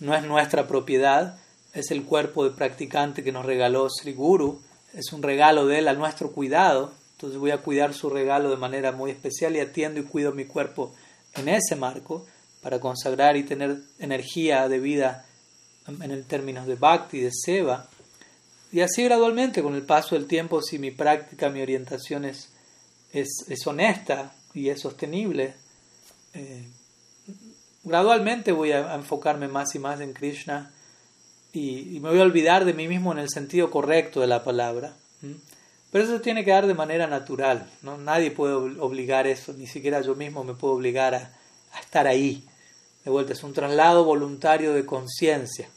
no es nuestra propiedad, es el cuerpo de practicante que nos regaló Sri Guru, es un regalo de él a nuestro cuidado, entonces voy a cuidar su regalo de manera muy especial y atiendo y cuido mi cuerpo en ese marco para consagrar y tener energía de vida en el términos de bhakti, de seva. Y así gradualmente, con el paso del tiempo, si mi práctica, mi orientación es, es, honesta y es sostenible, eh, gradualmente voy a enfocarme más y más en Krishna y, me voy a olvidar de mí mismo en el sentido correcto de la palabra. Pero eso tiene que dar de manera natural. ¿no? Nadie puede obligar eso, ni siquiera yo mismo me puedo obligar a, estar ahí. De vuelta, es un traslado voluntario de conciencia.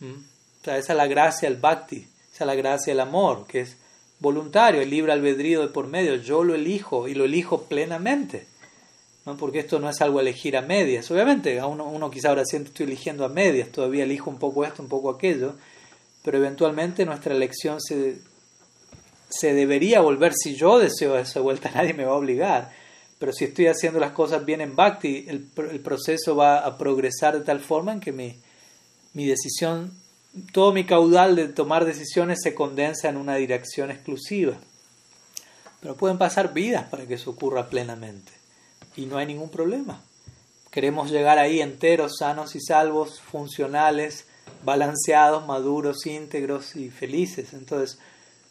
O sea, esa es la gracia del bhakti, esa es la gracia del amor, que es voluntario, el libre albedrío de por medio. Yo lo elijo y lo elijo plenamente. ¿no? porque esto no es algo elegir a medias. Obviamente, a uno, uno quizá ahora siente estoy eligiendo a medias, todavía elijo un poco esto, un poco aquello, pero eventualmente nuestra elección se, se debería volver, si yo deseo esa vuelta, nadie me va a obligar, pero si estoy haciendo las cosas bien en Bhakti, el, el proceso va a progresar de tal forma en que mi, mi decisión, todo mi caudal de tomar decisiones se condensa en una dirección exclusiva. Pero pueden pasar vidas para que eso ocurra plenamente y no hay ningún problema. Queremos llegar ahí enteros, sanos y salvos, funcionales, balanceados, maduros, íntegros y felices. Entonces,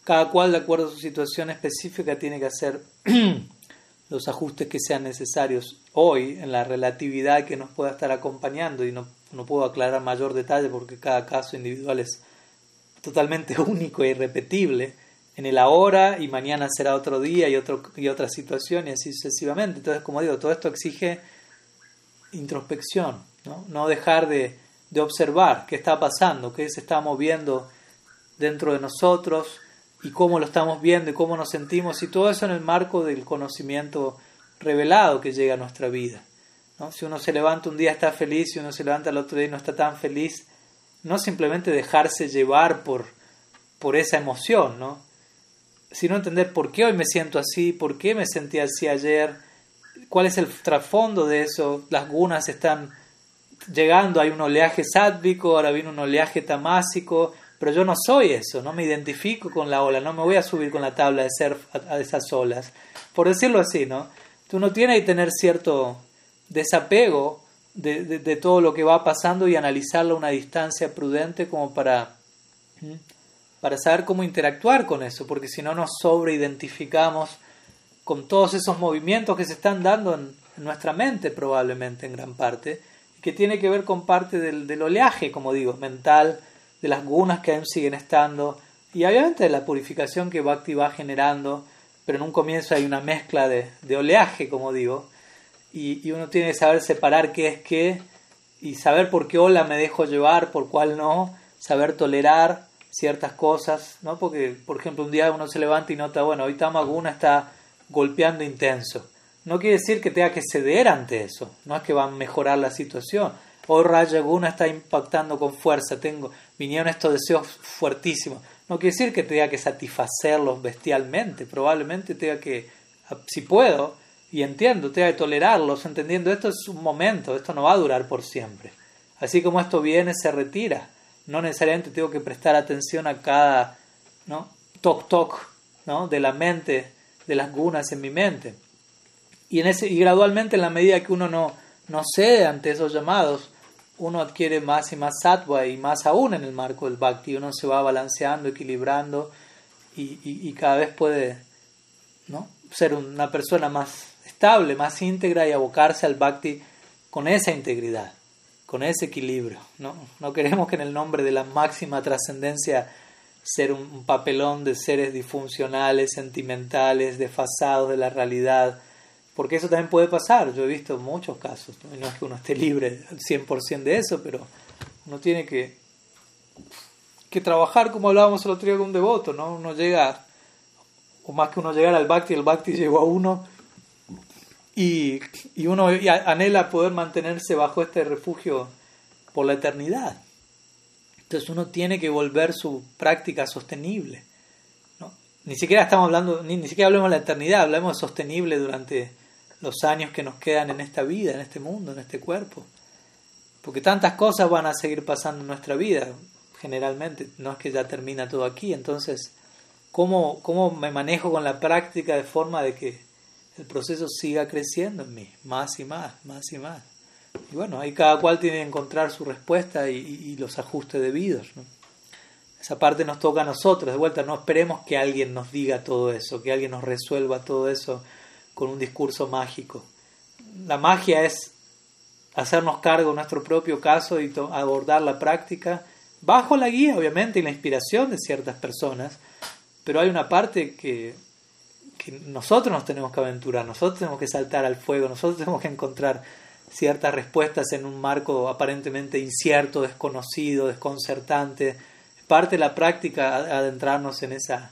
cada cual, de acuerdo a su situación específica, tiene que hacer los ajustes que sean necesarios hoy en la relatividad que nos pueda estar acompañando y no, no puedo aclarar mayor detalle porque cada caso individual es totalmente único e irrepetible en el ahora y mañana será otro día y, otro, y otra situación y así sucesivamente. Entonces, como digo, todo esto exige introspección, no, no dejar de, de observar qué está pasando, qué se está moviendo dentro de nosotros y cómo lo estamos viendo y cómo nos sentimos y todo eso en el marco del conocimiento revelado que llega a nuestra vida. Si uno se levanta un día está feliz y uno se levanta el otro día no está tan feliz, no simplemente dejarse llevar por, por esa emoción, ¿no? sino entender por qué hoy me siento así, por qué me sentí así ayer, cuál es el trasfondo de eso, las gunas están llegando, hay un oleaje sádvico, ahora viene un oleaje tamásico, pero yo no soy eso, no me identifico con la ola, no me voy a subir con la tabla de surf a, esas olas, por decirlo así, ¿no? Tú no tienes que tener cierto desapego de, de, todo lo que va pasando y analizarlo a una distancia prudente como para, para saber cómo interactuar con eso, porque si no nos sobreidentificamos con todos esos movimientos que se están dando en, nuestra mente probablemente en gran parte, que tiene que ver con parte del, oleaje, como digo, mental, de las gunas que aún siguen estando, y obviamente de la purificación que Bhakti va generando, pero en un comienzo hay una mezcla de, de oleaje, como digo, y, uno tiene que saber separar qué es qué, y saber por qué ola me dejo llevar, por cuál no, saber tolerar ciertas cosas, ¿no? Porque, por ejemplo, un día uno se levanta y nota, bueno, hoy Tamaguna está golpeando intenso. No quiere decir que tenga que ceder ante eso, no es que va a mejorar la situación. Hoy Rayaguna está impactando con fuerza, tengo, vinieron estos deseos fuertísimos. No quiere decir que tenga que satisfacerlos bestialmente, probablemente tenga que, si puedo, y entiendo, tenga que tolerarlos, entendiendo esto es un momento, esto no va a durar por siempre. Así como esto viene, se retira. No necesariamente tengo que prestar atención a cada ¿no? toc toc ¿no? de la mente de las gunas en mi mente. Y, en ese, y gradualmente, en la medida que uno no, no cede ante esos llamados, uno adquiere más y más sattva y más aún en el marco del bhakti. Uno se va balanceando, equilibrando y, y, cada vez puede ¿no? ser una persona más más íntegra y abocarse al bhakti con esa integridad, con ese equilibrio. ¿no? no queremos que en el nombre de la máxima trascendencia ser un, papelón de seres disfuncionales, sentimentales, desfasados de la realidad, porque eso también puede pasar. Yo he visto muchos casos, no, es que uno esté libre al 100% de eso, pero uno tiene que, que trabajar como hablábamos el otro día con un devoto, ¿no? Uno llega, o más que uno llegar al bhakti, el bhakti llegó a uno y, y uno anhela poder mantenerse bajo este refugio por la eternidad. Entonces uno tiene que volver su práctica sostenible. ¿no? Ni siquiera estamos hablando, ni, ni siquiera hablemos de la eternidad, hablemos de sostenible durante los años que nos quedan en esta vida, en este mundo, en este cuerpo. Porque tantas cosas van a seguir pasando en nuestra vida, generalmente, no es que ya termina todo aquí. Entonces, ¿cómo, cómo me manejo con la práctica de forma de que el proceso siga creciendo en mí, más y más, más y más? Y bueno, ahí cada cual tiene que encontrar su respuesta y, los ajustes debidos. Esa parte nos toca a nosotros, de vuelta, no esperemos que alguien nos diga todo eso, que alguien nos resuelva todo eso con un discurso mágico. La magia es hacernos cargo de nuestro propio caso y abordar la práctica bajo la guía, obviamente, y la inspiración de ciertas personas, pero hay una parte que, nosotros nos tenemos que aventurar, nosotros tenemos que saltar al fuego, nosotros tenemos que encontrar ciertas respuestas en un marco aparentemente incierto, desconocido, desconcertante. Parte de la práctica adentrarnos en esa,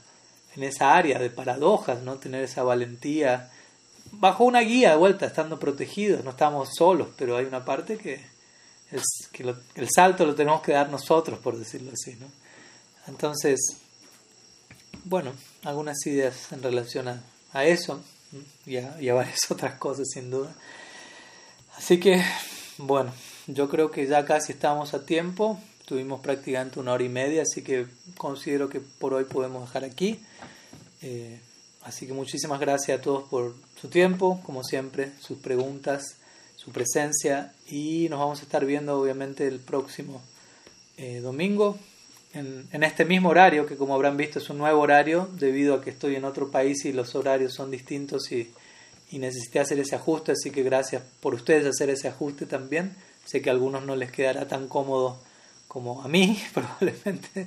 en esa área de paradojas, ¿no? tener esa valentía bajo una guía de vuelta, estando protegidos, no estamos solos, pero hay una parte que, es, que el salto lo tenemos que dar nosotros, por decirlo así. ¿no? Entonces, bueno, algunas ideas en relación a, a eso y y a varias otras cosas sin duda. Así que, bueno, yo creo que ya casi estamos a tiempo. Tuvimos prácticamente una hora y media, así que considero que por hoy podemos dejar aquí. Eh, así que muchísimas gracias a todos por su tiempo, como siempre, sus preguntas, su presencia y nos vamos a estar viendo obviamente el próximo eh, domingo en, este mismo horario, que como habrán visto es un nuevo horario debido a que estoy en otro país y los horarios son distintos y y necesité hacer ese ajuste, así que gracias por ustedes hacer ese ajuste también. Sé que a algunos no les quedará tan cómodo como a mí, probablemente,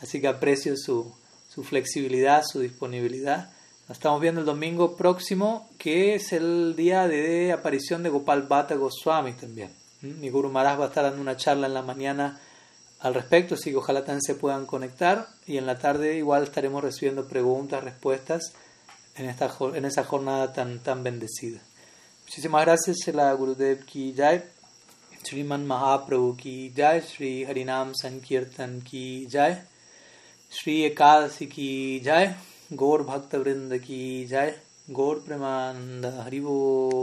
así que aprecio su, su flexibilidad, su disponibilidad. Nos estamos viendo el domingo próximo, que es el día de aparición de Gopal Bhatta Goswami también. Mi Guru Maharaj va a estar dando una charla en la mañana al respecto, así que ojalá también se puedan conectar y en la tarde igual estaremos recibiendo preguntas, respuestas en, esta, en esa jornada tan, tan bendecida. Muchísimas gracias, la Gurudev ki jai, Sriman Mahaprabhu ki jai, Sri Harinam Sankirtan ki jai, Sri Ekadasi ki jai, Gaur Bhakta Vrinda ki jai, Gaur Premananda Haribo.